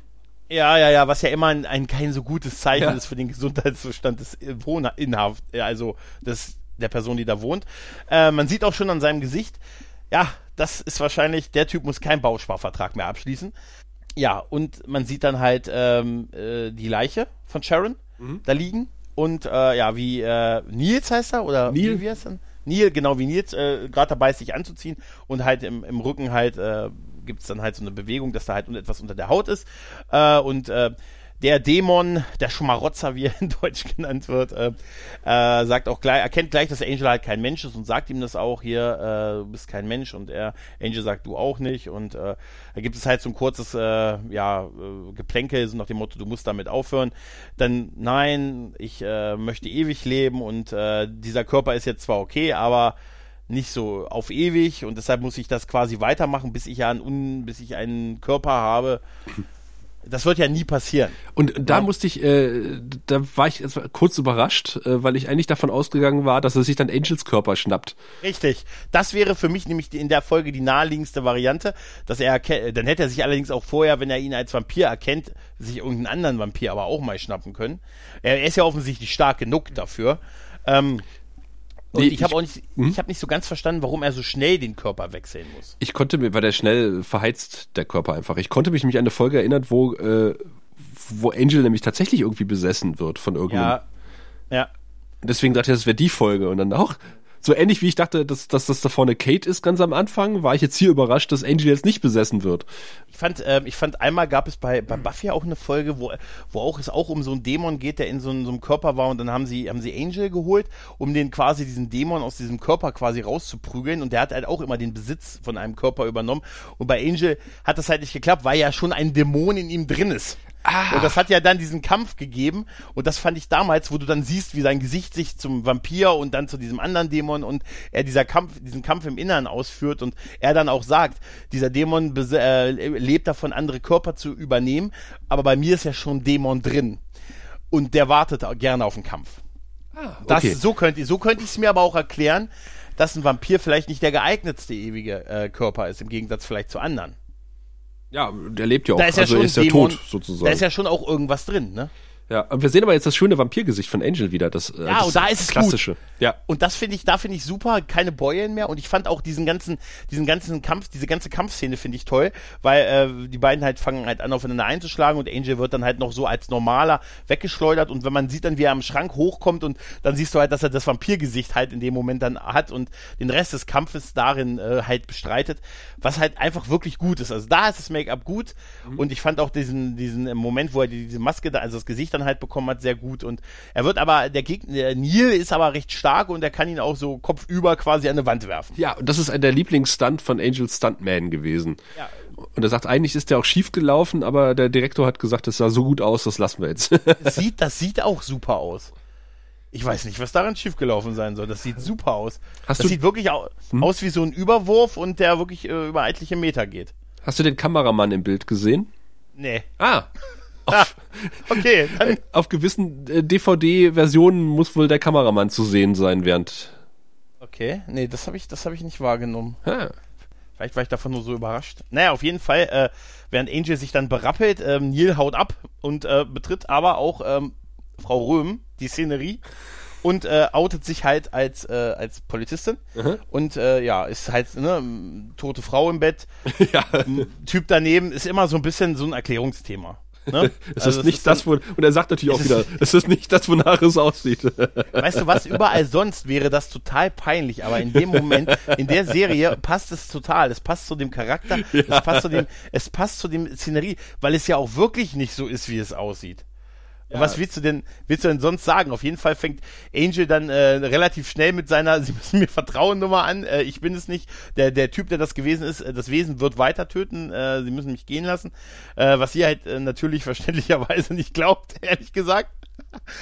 [SPEAKER 1] Ja, ja, ja, was ja immer ein, ein kein so gutes Zeichen
[SPEAKER 2] Ja.
[SPEAKER 1] ist für den Gesundheitszustand des Wohninhaft, also des, der Person, die da wohnt. Äh, man sieht auch schon an seinem Gesicht, ja, das ist wahrscheinlich, der Typ muss keinen Bausparvertrag mehr abschließen. Ja, und man sieht dann halt ähm, äh, die Leiche von Sharon
[SPEAKER 2] Mhm.
[SPEAKER 1] da liegen und äh, ja, wie äh, Nils heißt er oder
[SPEAKER 2] Neil.
[SPEAKER 1] wie, heißt er? Neil, genau wie Nils, äh, gerade dabei ist, sich anzuziehen und halt im, im Rücken halt äh, gibt es dann halt so eine Bewegung, dass da halt etwas unter der Haut ist äh, und äh, der Dämon, der Schmarotzer, wie er in Deutsch genannt wird, äh, äh, sagt auch gleich, erkennt gleich, dass Angel halt kein Mensch ist und sagt ihm das auch hier, äh, du bist kein Mensch und er, Angel sagt, du auch nicht und äh, da gibt es halt so ein kurzes, äh, ja, äh, Geplänkel, so nach dem Motto, du musst damit aufhören. Dann, nein, ich möchte ewig leben und dieser Körper ist jetzt zwar okay, aber nicht so auf ewig und deshalb muss ich das quasi weitermachen, bis ich ja einen, bis ich einen Körper habe. Das wird ja nie passieren.
[SPEAKER 2] Und da
[SPEAKER 1] Ja.
[SPEAKER 2] musste ich, äh, da war ich jetzt kurz überrascht, äh, weil ich eigentlich davon ausgegangen war, dass er sich dann Angels Körper schnappt.
[SPEAKER 1] Richtig. Das wäre für mich nämlich in der Folge die naheliegendste Variante, dass er erkennt, dann hätte er sich allerdings auch vorher, wenn er ihn als Vampir erkennt, sich irgendeinen anderen Vampir aber auch mal schnappen können. Er, er ist ja offensichtlich stark genug dafür. Ähm, und
[SPEAKER 2] Nee,
[SPEAKER 1] ich habe auch nicht, ich habe nicht so ganz verstanden, warum er so schnell den Körper wechseln muss.
[SPEAKER 2] Ich konnte mir, weil der schnell verheizt, der Körper einfach. Ich konnte mich nämlich an eine Folge erinnern, wo, äh, wo Angel nämlich tatsächlich irgendwie besessen wird von irgendeinem.
[SPEAKER 1] Ja, ja.
[SPEAKER 2] Deswegen dachte ich, das wäre die Folge. Und dann auch, so ähnlich wie ich dachte, dass, dass das da vorne Kate ist ganz am Anfang, war ich jetzt hier überrascht, dass Angel jetzt nicht besessen wird.
[SPEAKER 1] Ich fand, ähm, ich fand einmal gab es bei, bei Buffy auch eine Folge, wo, wo auch es auch um so einen Dämon geht, der in so, einem- so einem Körper war und dann haben sie, haben sie Angel geholt, um den quasi diesen Dämon aus diesem Körper quasi rauszuprügeln und der hat halt auch immer den Besitz von einem Körper übernommen und bei Angel hat das halt nicht geklappt, weil ja schon ein Dämon in ihm drin ist.
[SPEAKER 2] Ah.
[SPEAKER 1] Und das hat ja dann diesen Kampf gegeben. Und das fand ich damals, wo du dann siehst, wie sein Gesicht sich zum Vampir und dann zu diesem anderen Dämon und er dieser Kampf, diesen Kampf im Inneren ausführt und er dann auch sagt, dieser Dämon äh, lebt davon, andere Körper zu übernehmen. Aber bei mir ist ja schon ein Dämon drin. Und der wartet gerne auf den Kampf. Das,
[SPEAKER 2] okay.
[SPEAKER 1] so könnte so könnte ich es mir aber auch erklären, dass ein Vampir vielleicht nicht der geeignetste ewige äh, Körper ist, im Gegensatz vielleicht zu anderen.
[SPEAKER 2] Ja, der lebt ja auch.
[SPEAKER 1] Da ist ja
[SPEAKER 2] also
[SPEAKER 1] schon
[SPEAKER 2] ist ja
[SPEAKER 1] Dämon,
[SPEAKER 2] tot, sozusagen.
[SPEAKER 1] Da ist ja schon auch irgendwas drin, ne?
[SPEAKER 2] Ja, und wir sehen aber jetzt das schöne Vampirgesicht von Angel wieder, das,
[SPEAKER 1] äh, ja,
[SPEAKER 2] das
[SPEAKER 1] und da ist es
[SPEAKER 2] klassische. Gut.
[SPEAKER 1] Ja. Und das finde ich, da finde ich super, keine Beulen mehr und ich fand auch diesen ganzen, diesen ganzen Kampf, diese ganze Kampfszene finde ich toll, weil äh, die beiden halt fangen halt an aufeinander einzuschlagen und Angel wird dann halt noch so als normaler weggeschleudert und wenn man sieht dann, wie er am Schrank hochkommt und dann siehst du halt, dass er das Vampirgesicht halt in dem Moment dann hat und den Rest des Kampfes darin äh, halt bestreitet, was halt einfach wirklich gut ist. Also da ist das Make-up gut mhm. und ich fand auch diesen, diesen Moment, wo er diese Maske da, also das Gesicht dann halt bekommen hat, sehr gut. Und er wird aber, der Gegner, der Neil ist aber recht stark und er kann ihn auch so kopfüber quasi an eine Wand werfen.
[SPEAKER 2] Ja, und das ist der Lieblingsstunt von Angel Stuntman gewesen. Ja. Und er sagt, eigentlich ist der auch schief gelaufen, aber der Direktor hat gesagt, das sah so gut aus, das lassen wir jetzt.
[SPEAKER 1] das sieht, das sieht auch super aus. Ich weiß nicht, was daran schiefgelaufen sein soll. Das sieht super aus. Hast das sieht wirklich au hm? aus wie so ein Überwurf und der wirklich äh, über etliche Meter geht.
[SPEAKER 2] Hast du den Kameramann im Bild gesehen?
[SPEAKER 1] Nee.
[SPEAKER 2] Ah.
[SPEAKER 1] Auf, okay.
[SPEAKER 2] Dann. Auf gewissen äh, DVD-Versionen muss wohl der Kameramann zu sehen sein, während.
[SPEAKER 1] Okay, nee, das habe ich, das habe ich nicht wahrgenommen. Ha. Vielleicht war ich davon nur so überrascht. Naja, auf jeden Fall, äh, während Angel sich dann berappelt, ähm, Neil haut ab und äh, betritt aber auch ähm, Frau Röhm die Szenerie und äh, outet sich halt als, äh, als Polizistin. Mhm. Und äh, ja, ist halt ne, tote Frau im Bett. ja. Typ daneben ist immer so ein bisschen so ein Erklärungsthema.
[SPEAKER 2] Ne? es also ist nicht ist das, wo, und er sagt natürlich auch wieder, es ist nicht das, wonach es aussieht.
[SPEAKER 1] Weißt du was, überall sonst wäre das total peinlich, aber in dem Moment, in der Serie passt es total. Es passt zu dem Charakter, ja. es passt zu dem, es passt zu dem Szenerie, weil es ja auch wirklich nicht so ist, wie es aussieht. Ja. Was willst du denn, willst du denn sonst sagen? Auf jeden Fall fängt Angel dann äh, relativ schnell mit seiner Sie müssen mir vertrauen Nummer an. Äh, ich bin es nicht. Der, der Typ, der das gewesen ist, äh, das Wesen wird weiter töten. Äh, sie müssen mich gehen lassen. Äh, was sie halt äh, natürlich verständlicherweise nicht glaubt, ehrlich gesagt.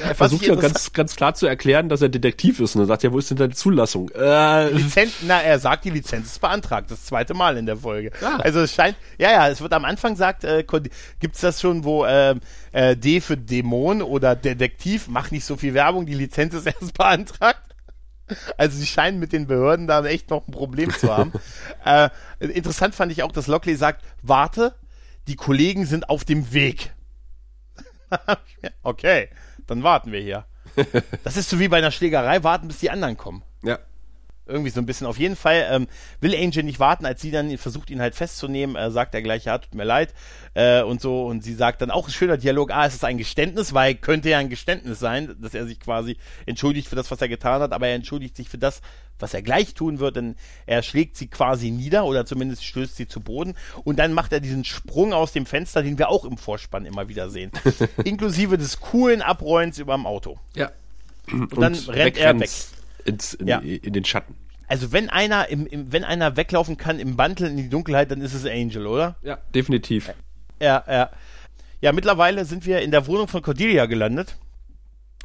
[SPEAKER 2] Er versucht ja ganz, ganz klar zu erklären, dass er Detektiv ist und er sagt ja, wo ist denn deine Zulassung? Äh.
[SPEAKER 1] Lizenz, na, er sagt, die Lizenz ist beantragt, das zweite Mal in der Folge. Ja. Also es scheint, ja, ja, es wird am Anfang sagt, äh, gibt's das schon, wo äh, äh, D für Dämon oder Detektiv, mach nicht so viel Werbung, die Lizenz ist erst beantragt. Also sie scheinen mit den Behörden da echt noch ein Problem zu haben. äh, interessant fand ich auch, dass Lockley sagt, warte, die Kollegen sind auf dem Weg. okay dann warten wir hier. das ist so wie bei einer Schlägerei, warten, bis die anderen kommen.
[SPEAKER 2] Ja.
[SPEAKER 1] Irgendwie so ein bisschen. Auf jeden Fall ähm, will Angel nicht warten, als sie dann versucht, ihn halt festzunehmen, äh, sagt er gleich, ja, tut mir leid. Äh, und so. Und sie sagt dann auch ein schöner Dialog, ah, es ist ein Geständnis, weil könnte ja ein Geständnis sein, dass er sich quasi entschuldigt für das, was er getan hat, aber er entschuldigt sich für das, was er gleich tun wird, denn er schlägt sie quasi nieder oder zumindest stößt sie zu Boden und dann macht er diesen Sprung aus dem Fenster, den wir auch im Vorspann immer wieder sehen. Inklusive des coolen Abrollens über dem Auto.
[SPEAKER 2] Ja.
[SPEAKER 1] Und, und dann rennt er weg.
[SPEAKER 2] Ins, in, ja. in den Schatten.
[SPEAKER 1] Also wenn einer im, im, wenn einer weglaufen kann im Mantel in die Dunkelheit, dann ist es Angel, oder?
[SPEAKER 2] Ja, definitiv.
[SPEAKER 1] Ja, ja. Ja, mittlerweile sind wir in der Wohnung von Cordelia gelandet,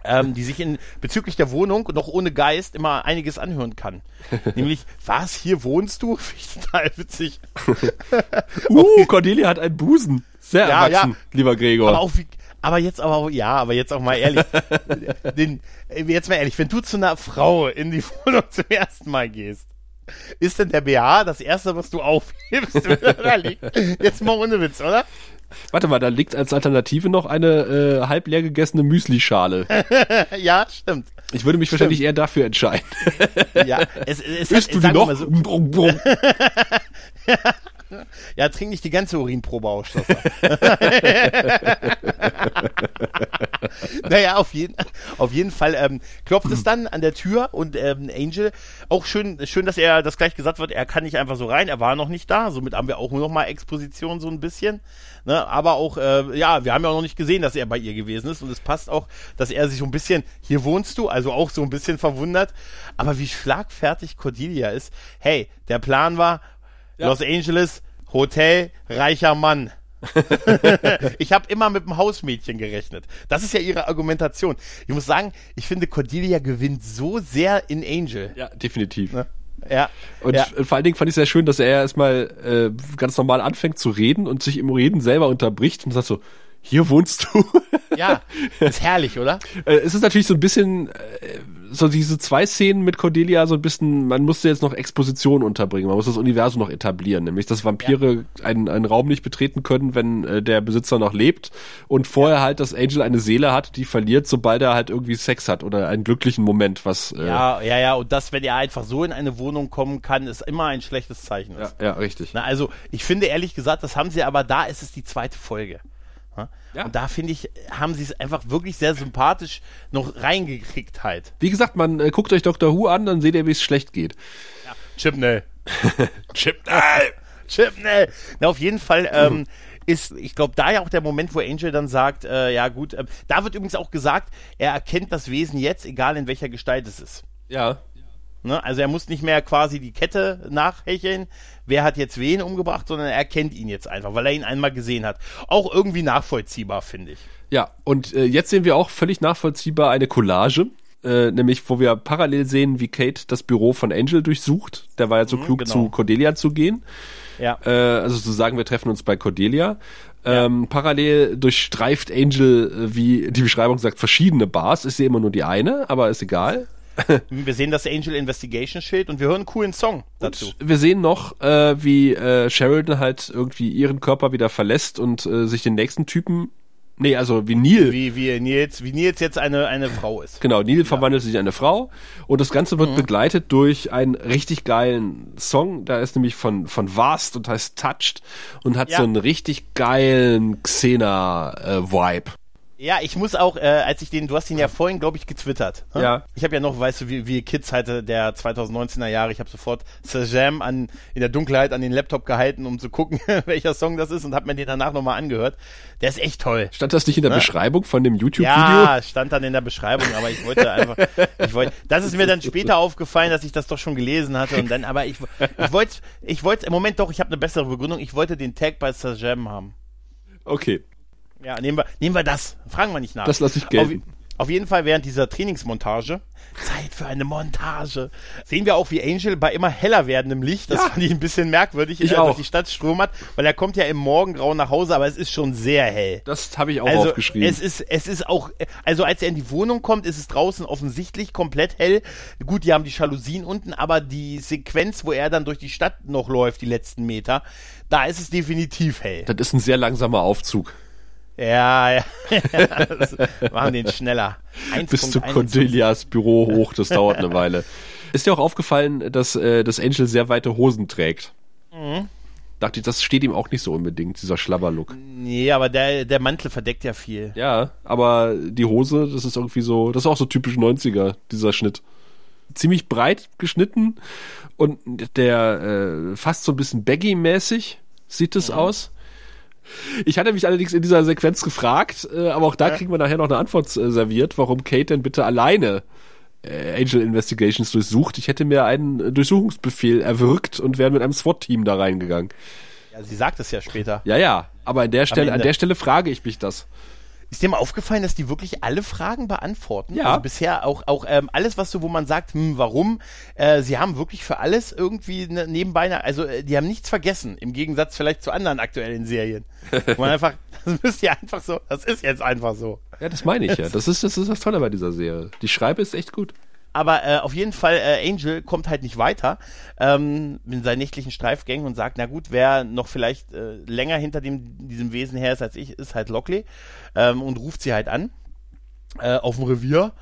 [SPEAKER 1] ähm, die sich in bezüglich der Wohnung noch ohne Geist immer einiges anhören kann. Nämlich, was, hier wohnst du? Finde ich total witzig.
[SPEAKER 2] uh, Cordelia hat einen Busen. Sehr ja, erwachsen, ja. lieber Gregor.
[SPEAKER 1] Aber auch wie, aber jetzt aber auch, ja, aber jetzt auch mal ehrlich, den, jetzt mal ehrlich, wenn du zu einer Frau in die Wohnung zum ersten Mal gehst, ist denn der BH das erste, was du aufhebst? Jetzt mal ohne Witz, oder?
[SPEAKER 2] Warte mal, da liegt als Alternative noch eine äh, halb leer gegessene Müslischale.
[SPEAKER 1] ja, stimmt.
[SPEAKER 2] Ich würde mich stimmt. wahrscheinlich eher dafür entscheiden.
[SPEAKER 1] ja, es, es
[SPEAKER 2] Bist hat, du die noch? So,
[SPEAKER 1] ja, trink nicht die ganze Urinprobe aus, naja, auf jeden, auf jeden Fall ähm, klopft es dann an der Tür und ähm, Angel, auch schön, schön, dass er das gleich gesagt wird, er kann nicht einfach so rein, er war noch nicht da, somit haben wir auch nur noch mal Exposition so ein bisschen. Ne? Aber auch, äh, ja, wir haben ja auch noch nicht gesehen, dass er bei ihr gewesen ist und es passt auch, dass er sich so ein bisschen, hier wohnst du, also auch so ein bisschen verwundert, aber wie schlagfertig Cordelia ist. Hey, der Plan war, ja. Los Angeles, Hotel, reicher Mann. ich habe immer mit dem Hausmädchen gerechnet. Das ist ja ihre Argumentation. Ich muss sagen, ich finde Cordelia gewinnt so sehr in Angel.
[SPEAKER 2] Ja, definitiv.
[SPEAKER 1] Ne? Ja.
[SPEAKER 2] Und
[SPEAKER 1] ja.
[SPEAKER 2] vor allen Dingen fand ich sehr schön, dass er erstmal äh, ganz normal anfängt zu reden und sich im Reden selber unterbricht und sagt so, hier wohnst du.
[SPEAKER 1] ja, ist herrlich, oder?
[SPEAKER 2] Äh, es ist natürlich so ein bisschen, äh, so diese zwei Szenen mit Cordelia so ein bisschen, man musste jetzt noch Exposition unterbringen, man muss das Universum noch etablieren, nämlich dass Vampire ja. einen, einen Raum nicht betreten können, wenn äh, der Besitzer noch lebt und vorher ja. halt, dass Angel eine Seele hat, die verliert, sobald er halt irgendwie Sex hat oder einen glücklichen Moment, was
[SPEAKER 1] äh, Ja, ja, ja, und das, wenn er einfach so in eine Wohnung kommen kann, ist immer ein schlechtes Zeichen.
[SPEAKER 2] Ja, ja, richtig.
[SPEAKER 1] Na, also, ich finde ehrlich gesagt, das haben sie aber da, ist es die zweite Folge. Ja. Und da finde ich, haben sie es einfach wirklich sehr sympathisch noch reingekriegt halt.
[SPEAKER 2] Wie gesagt, man äh, guckt euch Dr. Who an, dann seht ihr, wie es schlecht geht.
[SPEAKER 1] Ja. Chipnell. Chipnell. Chipnell. Na, auf jeden Fall, ähm, ist, ich glaube, da ja auch der Moment, wo Angel dann sagt, äh, ja gut, äh, da wird übrigens auch gesagt, er erkennt das Wesen jetzt, egal in welcher Gestalt es ist.
[SPEAKER 2] Ja.
[SPEAKER 1] Ne? Also er muss nicht mehr quasi die Kette nachhecheln, wer hat jetzt wen umgebracht, sondern er kennt ihn jetzt einfach, weil er ihn einmal gesehen hat. Auch irgendwie nachvollziehbar, finde ich.
[SPEAKER 2] Ja, und äh, jetzt sehen wir auch völlig nachvollziehbar eine Collage. Äh, nämlich, wo wir parallel sehen, wie Kate das Büro von Angel durchsucht. Der war ja so mhm, klug, genau. zu Cordelia zu gehen.
[SPEAKER 1] Ja.
[SPEAKER 2] Äh, also zu sagen, wir treffen uns bei Cordelia. Ähm, ja. Parallel durchstreift Angel, äh, wie die Beschreibung sagt, verschiedene Bars. Ich sehe immer nur die eine, aber ist egal.
[SPEAKER 1] wir sehen das Angel Investigation Schild und wir hören einen coolen Song dazu.
[SPEAKER 2] Und wir sehen noch, äh, wie äh, Sheridan halt irgendwie ihren Körper wieder verlässt und äh, sich den nächsten Typen Nee, also wie Neil.
[SPEAKER 1] Wie, wie Nils, wie Nils jetzt eine, eine Frau ist.
[SPEAKER 2] Genau, Neil ja. verwandelt sich in eine Frau und das Ganze wird mhm. begleitet durch einen richtig geilen Song. Da ist nämlich von, von Vast und heißt Touched und hat ja. so einen richtig geilen Xena-Vibe. Äh,
[SPEAKER 1] ja, ich muss auch, äh, als ich den, du hast ihn ja vorhin, glaube ich, getwittert.
[SPEAKER 2] Ne? Ja.
[SPEAKER 1] Ich habe ja noch, weißt du, wie, wie Kids hatte der 2019er Jahre, ich habe sofort Sajam an in der Dunkelheit an den Laptop gehalten, um zu gucken, welcher Song das ist und habe mir den danach nochmal angehört. Der ist echt toll.
[SPEAKER 2] Stand das nicht in der ne? Beschreibung von dem YouTube-Video?
[SPEAKER 1] Ja, stand dann in der Beschreibung, aber ich wollte einfach, ich wollte, das ist mir dann später aufgefallen, dass ich das doch schon gelesen hatte und dann, aber ich, ich wollte, ich wollte, im Moment doch, ich habe eine bessere Begründung, ich wollte den Tag bei Sajam haben.
[SPEAKER 2] Okay.
[SPEAKER 1] Ja, nehmen wir, nehmen wir das. Fragen wir nicht nach.
[SPEAKER 2] Das lasse ich gelten.
[SPEAKER 1] Auf, auf, jeden Fall während dieser Trainingsmontage, Zeit für eine Montage, sehen wir auch, wie Angel bei immer heller werdendem Licht, das ja. fand ich ein bisschen merkwürdig,
[SPEAKER 2] ich äh, auch.
[SPEAKER 1] durch die Stadt stromert, weil er kommt ja im Morgengrau nach Hause, aber es ist schon sehr hell.
[SPEAKER 2] Das habe ich auch
[SPEAKER 1] also,
[SPEAKER 2] aufgeschrieben.
[SPEAKER 1] Es ist, es ist auch, also als er in die Wohnung kommt, ist es draußen offensichtlich komplett hell. Gut, die haben die Jalousien unten, aber die Sequenz, wo er dann durch die Stadt noch läuft, die letzten Meter, da ist es definitiv hell.
[SPEAKER 2] Das ist ein sehr langsamer Aufzug.
[SPEAKER 1] Ja, ja. machen den schneller.
[SPEAKER 2] 1. Bis zu Cordelias Büro hoch, das dauert eine Weile. Ist dir auch aufgefallen, dass äh, das Angel sehr weite Hosen trägt? Mhm. Dachte ich, das steht ihm auch nicht so unbedingt, dieser Schlabberlook.
[SPEAKER 1] Nee, aber der, der Mantel verdeckt ja viel.
[SPEAKER 2] Ja, aber die Hose, das ist irgendwie so, das ist auch so typisch 90er, dieser Schnitt. Ziemlich breit geschnitten und der äh, fast so ein bisschen baggy-mäßig sieht es mhm. aus. Ich hatte mich allerdings in dieser Sequenz gefragt, äh, aber auch da kriegen wir nachher noch eine Antwort äh, serviert, warum Kate denn bitte alleine äh, Angel Investigations durchsucht. Ich hätte mir einen Durchsuchungsbefehl erwirkt und wäre mit einem SWAT-Team da reingegangen.
[SPEAKER 1] Ja, sie sagt es ja später.
[SPEAKER 2] Ja, ja, aber an der Stelle, an der Stelle frage ich mich das.
[SPEAKER 1] Ist dir mal aufgefallen, dass die wirklich alle Fragen beantworten?
[SPEAKER 2] Ja.
[SPEAKER 1] Also bisher auch, auch ähm, alles, was so, wo man sagt, hm, warum? Äh, sie haben wirklich für alles irgendwie ne, nebenbei, also äh, die haben nichts vergessen, im Gegensatz vielleicht zu anderen aktuellen Serien. wo man einfach, das müsst ihr einfach so, das ist jetzt einfach so.
[SPEAKER 2] Ja, das meine ich ja. Das ist, das ist das Tolle bei dieser Serie. Die Schreibe ist echt gut.
[SPEAKER 1] Aber äh, auf jeden Fall, äh, Angel kommt halt nicht weiter ähm, in seinen nächtlichen Streifgängen und sagt, na gut, wer noch vielleicht äh, länger hinter dem, diesem Wesen her ist als ich, ist halt Lockley ähm, und ruft sie halt an äh, auf dem Revier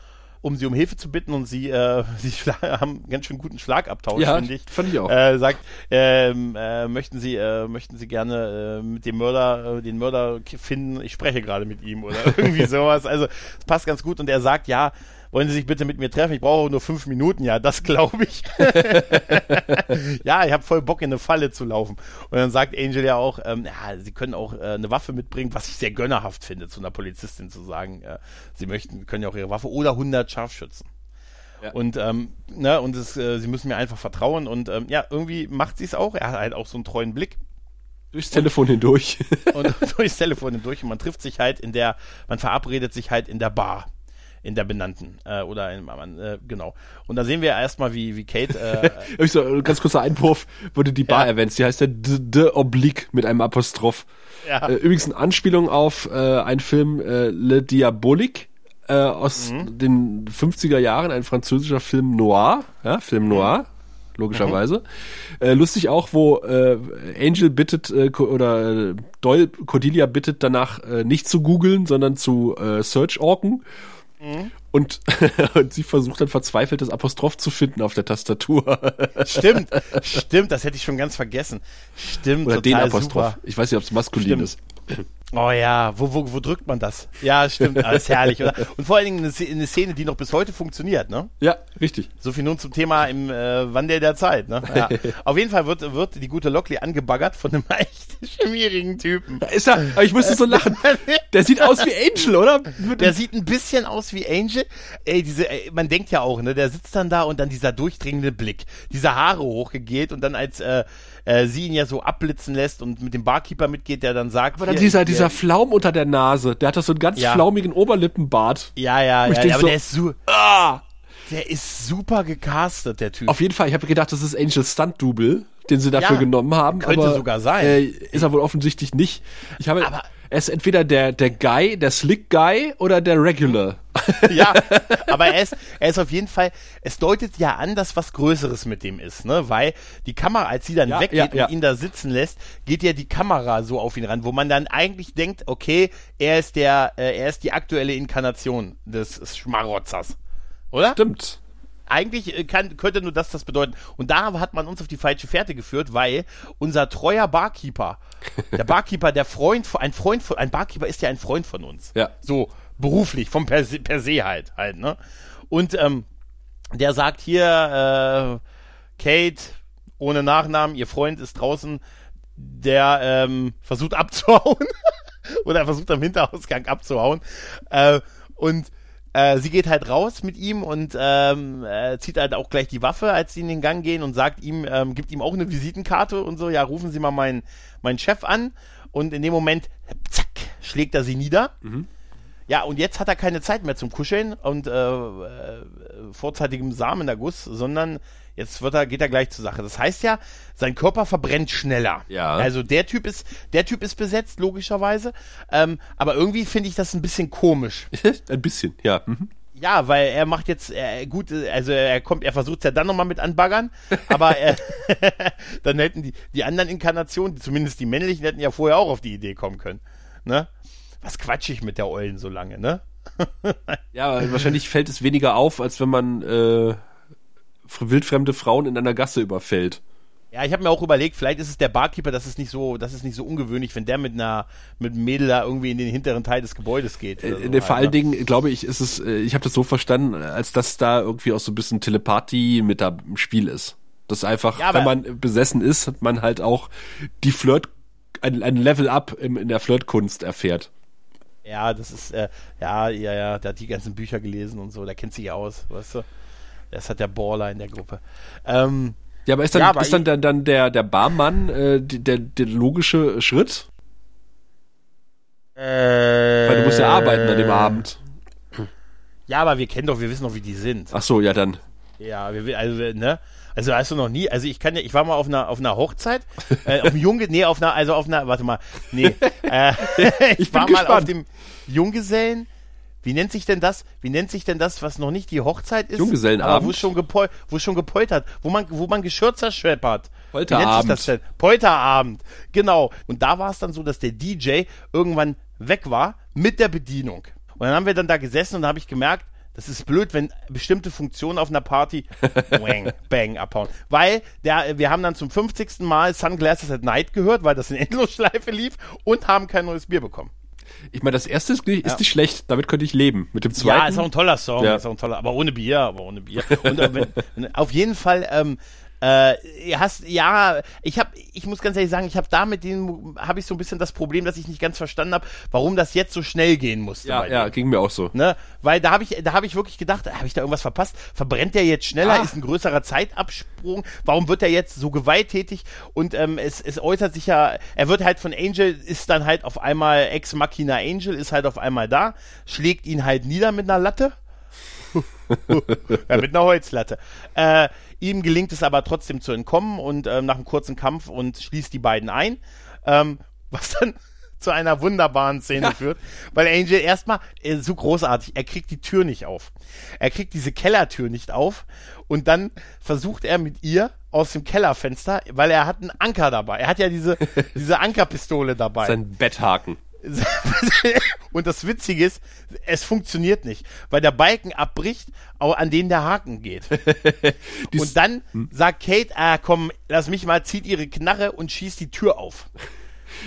[SPEAKER 1] um sie um Hilfe zu bitten und sie, äh, sie haben einen ganz schön guten Schlagabtausch,
[SPEAKER 2] ja,
[SPEAKER 1] finde ich.
[SPEAKER 2] Fand ich auch.
[SPEAKER 1] Äh, sagt, ähm, äh, möchten Sie, äh, möchten Sie gerne äh, mit dem Mörder, äh, den Mörder finden? Ich spreche gerade mit ihm oder irgendwie sowas. Also es passt ganz gut und er sagt, ja, wollen Sie sich bitte mit mir treffen? Ich brauche nur fünf Minuten. Ja, das glaube ich. ja, ich habe voll Bock, in eine Falle zu laufen. Und dann sagt Angel ja auch, ähm, ja, Sie können auch äh, eine Waffe mitbringen, was ich sehr gönnerhaft finde, zu einer Polizistin zu sagen, äh, Sie möchten, können ja auch Ihre Waffe oder 100 Scharfschützen. Ja. Und, ähm, ne, und es, äh, sie müssen mir einfach vertrauen und ähm, ja, irgendwie macht sie es auch. Er hat halt auch so einen treuen Blick.
[SPEAKER 2] Durchs Telefon hindurch.
[SPEAKER 1] und durchs Telefon hindurch und man trifft sich halt in der, man verabredet sich halt in der Bar in der benannten äh, oder in, äh, genau. Und da sehen wir erstmal, wie, wie Kate. Äh,
[SPEAKER 2] so, ganz kurzer Einwurf, wurde die Bar ja. erwähnt. Die heißt ja The Oblique mit einem Apostroph. Ja. Äh, übrigens eine Anspielung auf äh, einen Film äh, Le Diabolique äh, aus mhm. den 50er Jahren, ein französischer Film Noir, ja, Film Noir, logischerweise. Mhm. Äh, lustig auch, wo äh, Angel bittet äh, oder äh, Doyle Cordelia bittet danach äh, nicht zu googeln, sondern zu äh, Search Orken. Mhm. Und, und sie versucht dann verzweifelt das Apostroph zu finden auf der Tastatur.
[SPEAKER 1] Stimmt, stimmt, das hätte ich schon ganz vergessen. Stimmt,
[SPEAKER 2] Oder den Apostroph. Super. Ich weiß nicht, ob es maskulin stimmt. ist.
[SPEAKER 1] Oh ja, wo, wo, wo drückt man das? Ja, stimmt, alles herrlich, oder? Und vor allen Dingen eine, Szene, die noch bis heute funktioniert, ne?
[SPEAKER 2] Ja, richtig.
[SPEAKER 1] So viel nun zum Thema im äh, Wandel der Zeit, ne? Ja. Auf jeden Fall wird, wird die gute Lockley angebaggert von einem echt schmierigen Typen.
[SPEAKER 2] Da ist er, aber ich musste so lachen. Der sieht aus wie Angel, oder?
[SPEAKER 1] Der sieht ein bisschen aus wie Angel. Ey, diese, ey, man denkt ja auch, ne? Der sitzt dann da und dann dieser durchdringende Blick, diese Haare hochgegeht und dann als äh, äh, sie ihn ja so abblitzen lässt und mit dem Barkeeper mitgeht, der dann sagt.
[SPEAKER 2] Aber dann dieser, hier, dieser Flaum unter der Nase, der hat doch so einen ganz ja. flaumigen Oberlippenbart.
[SPEAKER 1] Ja, ja, ja, aber so, der ist so. Ah! Der ist super gecastet, der Typ.
[SPEAKER 2] Auf jeden Fall, ich habe gedacht, das ist Angel Stunt Double, den sie dafür ja, genommen haben.
[SPEAKER 1] Könnte aber, sogar sein.
[SPEAKER 2] Äh, ist er wohl offensichtlich nicht. Ich habe. Aber er ist entweder der, der Guy, der Slick Guy oder der Regular.
[SPEAKER 1] ja, aber er ist, er ist auf jeden Fall, es deutet ja an, dass was Größeres mit dem ist, ne? Weil die Kamera, als sie dann ja, weggeht ja, ja. und ihn da sitzen lässt, geht ja die Kamera so auf ihn ran, wo man dann eigentlich denkt, okay, er ist der, äh, er ist die aktuelle Inkarnation des Schmarotzers. Oder?
[SPEAKER 2] Stimmt
[SPEAKER 1] eigentlich äh, kann, könnte nur das das bedeuten. Und da hat man uns auf die falsche Fährte geführt, weil unser treuer Barkeeper, der Barkeeper, der Freund, ein Freund von, ein Barkeeper ist ja ein Freund von uns.
[SPEAKER 2] Ja.
[SPEAKER 1] So, beruflich, vom per se, per se halt, halt, ne? Und, ähm, der sagt hier, äh, Kate, ohne Nachnamen, ihr Freund ist draußen, der, ähm, versucht abzuhauen. Oder versucht am Hinterausgang abzuhauen. Äh, und äh, sie geht halt raus mit ihm und ähm, äh, zieht halt auch gleich die Waffe, als sie in den Gang gehen und sagt ihm, ähm, gibt ihm auch eine Visitenkarte und so, ja, rufen Sie mal meinen, meinen Chef an. Und in dem Moment, zack, schlägt er sie nieder. Mhm. Ja, und jetzt hat er keine Zeit mehr zum Kuscheln und äh, äh, vorzeitigem Samenerguss, sondern Jetzt wird er, geht er gleich zur Sache. Das heißt ja, sein Körper verbrennt schneller.
[SPEAKER 2] Ja.
[SPEAKER 1] Also der Typ ist, der Typ ist besetzt, logischerweise. Ähm, aber irgendwie finde ich das ein bisschen komisch.
[SPEAKER 2] ein bisschen, ja. Mhm.
[SPEAKER 1] Ja, weil er macht jetzt äh, gut, also er kommt, er versucht es ja dann nochmal mit anbaggern, aber äh, dann hätten die, die anderen Inkarnationen, zumindest die männlichen, hätten ja vorher auch auf die Idee kommen können. Ne? Was quatsch ich mit der Eulen so lange, ne?
[SPEAKER 2] ja, wahrscheinlich fällt es weniger auf, als wenn man äh, wildfremde Frauen in einer Gasse überfällt.
[SPEAKER 1] Ja, ich habe mir auch überlegt, vielleicht ist es der Barkeeper, das ist nicht so, das ist nicht so ungewöhnlich, wenn der mit einer mit einem Mädel da irgendwie in den hinteren Teil des Gebäudes geht.
[SPEAKER 2] Äh, so vor allen ne? Dingen glaube ich, ist es, äh, ich habe das so verstanden, als dass da irgendwie auch so ein bisschen Telepathie mit da im Spiel ist. Das einfach, ja, wenn man besessen ist, man halt auch die Flirt, ein, ein Level up im, in der Flirtkunst erfährt.
[SPEAKER 1] Ja, das ist, äh, ja, ja, ja, der hat die ganzen Bücher gelesen und so, der kennt sich aus, weißt du. Das hat der Baller in der Gruppe. Ähm,
[SPEAKER 2] ja, aber ist dann, ja, aber ist dann, dann, dann der, der Barmann äh, der, der logische Schritt?
[SPEAKER 1] Äh,
[SPEAKER 2] Weil du musst ja arbeiten an dem Abend.
[SPEAKER 1] Ja, aber wir kennen doch, wir wissen doch, wie die sind.
[SPEAKER 2] Ach so, ja dann.
[SPEAKER 1] Ja, wir, also, ne? Also hast du noch nie, also ich kann ja, ich war mal auf einer auf einer Hochzeit, äh, auf dem Junge, nee, auf einer, also auf einer, warte mal, nee, äh, ich, ich war gespannt. mal auf dem Junggesellen wie nennt sich denn das? Wie nennt sich denn das, was noch nicht die Hochzeit ist?
[SPEAKER 2] Junggesellenabend.
[SPEAKER 1] wo schon, gepol wo schon gepoltert, wo man, wo man Geschirr zerschreppert.
[SPEAKER 2] Polterabend. Wie nennt sich das denn?
[SPEAKER 1] Polterabend. Genau. Und da war es dann so, dass der DJ irgendwann weg war mit der Bedienung. Und dann haben wir dann da gesessen und da habe ich gemerkt, das ist blöd, wenn bestimmte Funktionen auf einer Party wang, bang abhauen. Weil der, wir haben dann zum 50. Mal Sunglasses at Night gehört, weil das in Endlosschleife lief und haben kein neues Bier bekommen.
[SPEAKER 2] Ich meine, das erste ist, nicht, ist nicht schlecht, damit könnte ich leben. Mit dem zweiten. Ja,
[SPEAKER 1] ist auch ein toller Song, ja. ist auch ein toller, aber ohne Bier, aber ohne Bier. Und äh, wenn, auf jeden Fall, ähm, äh, hast ja, ich habe, ich muss ganz ehrlich sagen, ich habe da mit denen habe ich so ein bisschen das Problem, dass ich nicht ganz verstanden habe, warum das jetzt so schnell gehen musste.
[SPEAKER 2] Ja, ja, ging mir auch so.
[SPEAKER 1] Ne? Weil da habe ich, da habe ich wirklich gedacht, habe ich da irgendwas verpasst? Verbrennt der jetzt schneller? Ah. Ist ein größerer Zeitabsprung? Warum wird er jetzt so gewalttätig? Und ähm, es, es äußert sich ja, er wird halt von Angel ist dann halt auf einmal Ex Machina Angel ist halt auf einmal da, schlägt ihn halt nieder mit einer Latte. ja, mit einer Holzlatte. Äh, Ihm gelingt es aber trotzdem zu entkommen und ähm, nach einem kurzen Kampf und schließt die beiden ein. Ähm, was dann zu einer wunderbaren Szene ja. führt, weil Angel erstmal äh, so großartig, er kriegt die Tür nicht auf. Er kriegt diese Kellertür nicht auf und dann versucht er mit ihr aus dem Kellerfenster, weil er hat einen Anker dabei. Er hat ja diese, diese Ankerpistole dabei.
[SPEAKER 2] Sein Betthaken.
[SPEAKER 1] Und das Witzige ist, es funktioniert nicht, weil der Balken abbricht, an den der Haken geht. und dann hm. sagt Kate, ah komm, lass mich mal, zieht ihre Knarre und schießt die Tür auf.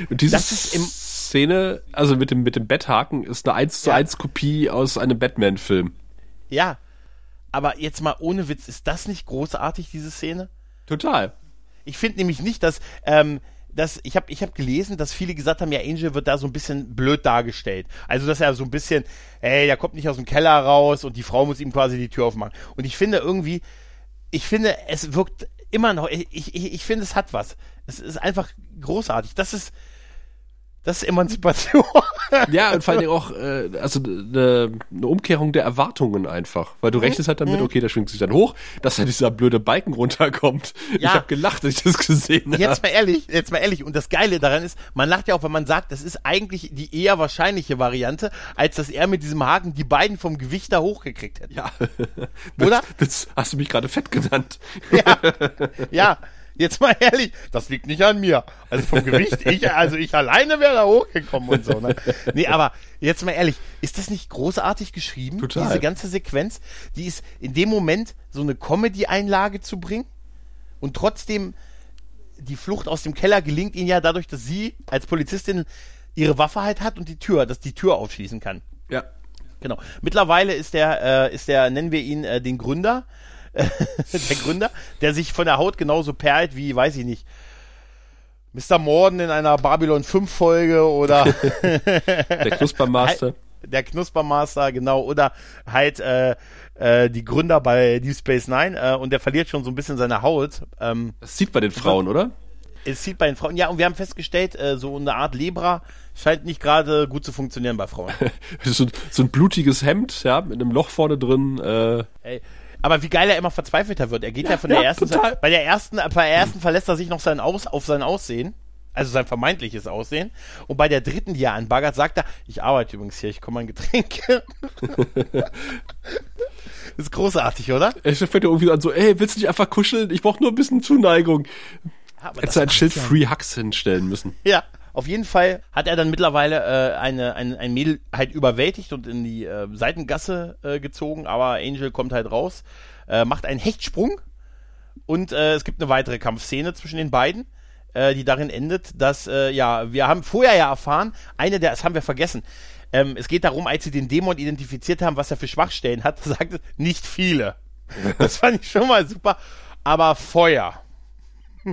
[SPEAKER 2] Und diese Szene, also mit dem, mit dem Betthaken, ist eine 1 zu 1 Kopie aus einem Batman-Film.
[SPEAKER 1] Ja, aber jetzt mal ohne Witz, ist das nicht großartig, diese Szene?
[SPEAKER 2] Total.
[SPEAKER 1] Ich finde nämlich nicht, dass, ähm, dass ich habe ich hab gelesen, dass viele gesagt haben, ja, Angel wird da so ein bisschen blöd dargestellt. Also, dass er so ein bisschen, ey, der kommt nicht aus dem Keller raus und die Frau muss ihm quasi die Tür aufmachen. Und ich finde irgendwie, ich finde, es wirkt immer noch, ich, ich, ich finde, es hat was. Es ist einfach großartig. Das ist, das ist Emanzipation.
[SPEAKER 2] ja, und vor allem auch, äh, also eine ne Umkehrung der Erwartungen einfach. Weil du mhm. rechnest halt damit, mhm. okay, der schwingt sich dann hoch, dass da dieser blöde Balken runterkommt. Ja. Ich habe gelacht, als ich das gesehen habe.
[SPEAKER 1] Jetzt mal ehrlich, jetzt mal ehrlich. Und das Geile daran ist, man lacht ja auch, wenn man sagt, das ist eigentlich die eher wahrscheinliche Variante, als dass er mit diesem Haken die beiden vom Gewicht da hochgekriegt hätte.
[SPEAKER 2] Ja. Oder? Das, das hast du mich gerade fett genannt.
[SPEAKER 1] Ja. Ja. Jetzt mal ehrlich, das liegt nicht an mir. Also vom Gewicht, ich, also ich alleine wäre da hochgekommen und so. Ne? Nee, aber jetzt mal ehrlich, ist das nicht großartig geschrieben?
[SPEAKER 2] Total.
[SPEAKER 1] Diese ganze Sequenz, die ist in dem Moment so eine Comedy-Einlage zu bringen und trotzdem die Flucht aus dem Keller gelingt ihnen ja dadurch, dass sie als Polizistin ihre Waffe halt hat und die Tür, dass die Tür aufschließen kann.
[SPEAKER 2] Ja.
[SPEAKER 1] Genau. Mittlerweile ist der, äh, ist der, nennen wir ihn äh, den Gründer, der Gründer, der sich von der Haut genauso perlt wie, weiß ich nicht, Mr. Morden in einer Babylon 5 Folge oder
[SPEAKER 2] der Knuspermaster.
[SPEAKER 1] Der Knuspermaster, genau, oder halt äh, äh, die Gründer bei Deep Space Nine äh, und der verliert schon so ein bisschen seine Haut. Ähm,
[SPEAKER 2] das sieht bei den Frauen, oder?
[SPEAKER 1] Es sieht bei den Frauen, ja, und wir haben festgestellt, äh, so eine Art Lebra scheint nicht gerade gut zu funktionieren bei Frauen.
[SPEAKER 2] so, so, ein blutiges Hemd, ja, mit einem Loch vorne drin. Äh.
[SPEAKER 1] Ey, aber wie geil er immer verzweifelter wird. Er geht ja, ja von der ja, ersten, total. bei der ersten, bei der ersten verlässt er sich noch sein Aus, auf sein Aussehen. Also sein vermeintliches Aussehen. Und bei der dritten, die er anbaggert, sagt er, ich arbeite übrigens hier, ich komme ein Getränk. ist großartig, oder?
[SPEAKER 2] Er fängt ja irgendwie an so, ey, willst du nicht einfach kuscheln? Ich brauche nur ein bisschen Zuneigung. Ja, Hätte ein Schild ja. Free Hugs hinstellen müssen.
[SPEAKER 1] Ja, auf jeden Fall hat er dann mittlerweile äh, eine, ein, ein Mädel halt überwältigt und in die äh, Seitengasse äh, gezogen, aber Angel kommt halt raus, äh, macht einen Hechtsprung und äh, es gibt eine weitere Kampfszene zwischen den beiden, äh, die darin endet, dass, äh, ja, wir haben vorher ja erfahren, eine der, das haben wir vergessen, ähm, es geht darum, als sie den Dämon identifiziert haben, was er für Schwachstellen hat, sagte nicht viele. Das fand ich schon mal super, aber Feuer.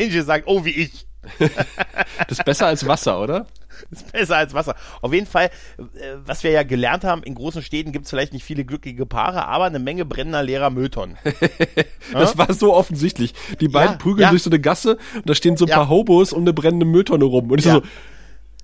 [SPEAKER 1] Angel sagt, oh, wie ich.
[SPEAKER 2] Das ist besser als Wasser, oder?
[SPEAKER 1] Das ist besser als Wasser. Auf jeden Fall, äh, was wir ja gelernt haben, in großen Städten gibt es vielleicht nicht viele glückliche Paare, aber eine Menge brennender leerer Mülltonnen.
[SPEAKER 2] das ja? war so offensichtlich. Die beiden ja, prügeln ja. durch so eine Gasse und da stehen so ein paar Hobos um eine brennende Mülltonne rum. Und ich so,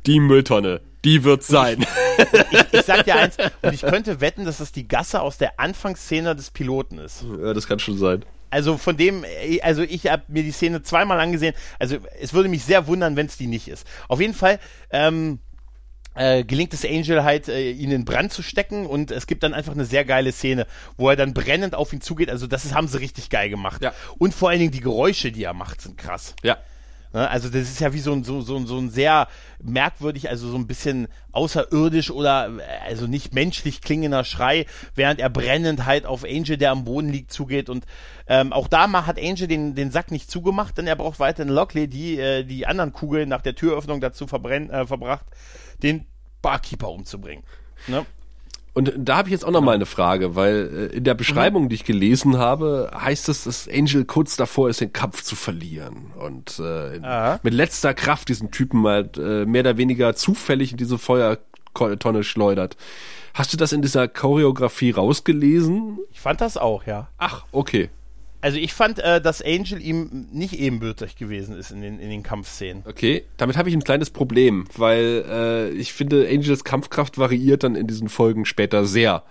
[SPEAKER 2] die Mülltonne, die wird sein.
[SPEAKER 1] Ich, ich, ich, sag dir eins, und ich könnte wetten, dass das die Gasse aus der Anfangsszene des Piloten ist.
[SPEAKER 2] Ja, das kann schon sein.
[SPEAKER 1] Also von dem, also ich habe mir die Szene zweimal angesehen. Also es würde mich sehr wundern, wenn es die nicht ist. Auf jeden Fall. Ähm, äh, gelingt es Angel halt, äh, ihn in Brand zu stecken und es gibt dann einfach eine sehr geile Szene, wo er dann brennend auf ihn zugeht. Also das ist, haben sie richtig geil gemacht.
[SPEAKER 2] Ja.
[SPEAKER 1] Und vor allen Dingen die Geräusche, die er macht, sind krass.
[SPEAKER 2] Ja.
[SPEAKER 1] Ne? Also das ist ja wie so ein, so, so, so ein sehr merkwürdig, also so ein bisschen außerirdisch oder also nicht menschlich klingender Schrei, während er brennend halt auf Angel, der am Boden liegt, zugeht. Und ähm, auch da mal hat Angel den, den Sack nicht zugemacht, denn er braucht weiterhin Lockley, die äh, die anderen Kugeln nach der Türöffnung dazu verbrennt, äh, verbracht, den Barkeeper umzubringen. Ne?
[SPEAKER 2] Und da habe ich jetzt auch noch mal eine Frage, weil äh, in der Beschreibung, mhm. die ich gelesen habe, heißt es, dass Angel kurz davor ist, den Kampf zu verlieren und äh, mit letzter Kraft diesen Typen mal äh, mehr oder weniger zufällig in diese Feuertonne schleudert. Hast du das in dieser Choreografie rausgelesen?
[SPEAKER 1] Ich fand das auch, ja.
[SPEAKER 2] Ach, okay.
[SPEAKER 1] Also ich fand, äh, dass Angel ihm nicht ebenbürtig gewesen ist in den, in den Kampfszenen.
[SPEAKER 2] Okay, damit habe ich ein kleines Problem, weil äh, ich finde, Angels Kampfkraft variiert dann in diesen Folgen später sehr.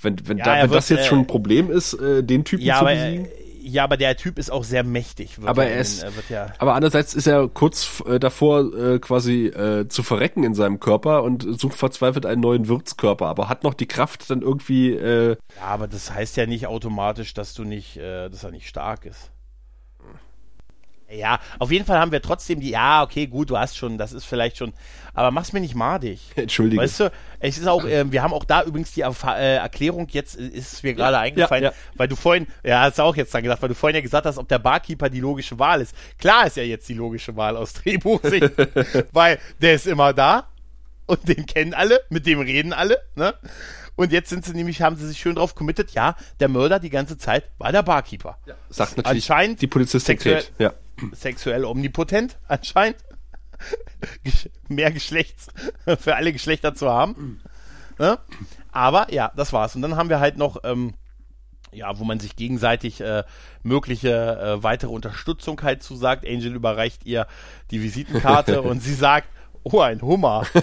[SPEAKER 2] Wenn, wenn, ja, da, wenn wird, das jetzt äh, schon ein Problem ist, äh, den Typen ja, zu besiegen.
[SPEAKER 1] Aber, Ja, aber der Typ ist auch sehr mächtig.
[SPEAKER 2] aber er ist, in, ja aber andererseits ist er kurz äh, davor äh, quasi äh, zu verrecken in seinem Körper und sucht verzweifelt einen neuen Wirtskörper, aber hat noch die Kraft dann irgendwie. Äh,
[SPEAKER 1] ja, aber das heißt ja nicht automatisch, dass du nicht, äh, dass er nicht stark ist. Ja, auf jeden Fall haben wir trotzdem die, ja, okay, gut, du hast schon, das ist vielleicht schon, aber mach's mir nicht madig.
[SPEAKER 2] Entschuldige.
[SPEAKER 1] Weißt du, es ist auch, äh, wir haben auch da übrigens die Erf äh, Erklärung, jetzt ist es mir gerade ja, eingefallen, ja, ja. weil du vorhin, ja, hast du auch jetzt dann gesagt, weil du vorhin ja gesagt hast, ob der Barkeeper die logische Wahl ist. Klar ist ja jetzt die logische Wahl aus Drehbuchsicht, weil der ist immer da und den kennen alle, mit dem reden alle, ne? Und jetzt sind sie nämlich, haben sie sich schön drauf committed, ja, der Mörder die ganze Zeit war der Barkeeper. Ja,
[SPEAKER 2] sagt natürlich anscheinend die Polizistin
[SPEAKER 1] ja. Sexuell omnipotent, anscheinend. Mehr Geschlechts für alle Geschlechter zu haben. Ja? Aber ja, das war's. Und dann haben wir halt noch, ähm, ja, wo man sich gegenseitig äh, mögliche äh, weitere Unterstützung halt zusagt. Angel überreicht ihr die Visitenkarte und sie sagt, oh, ein Hummer.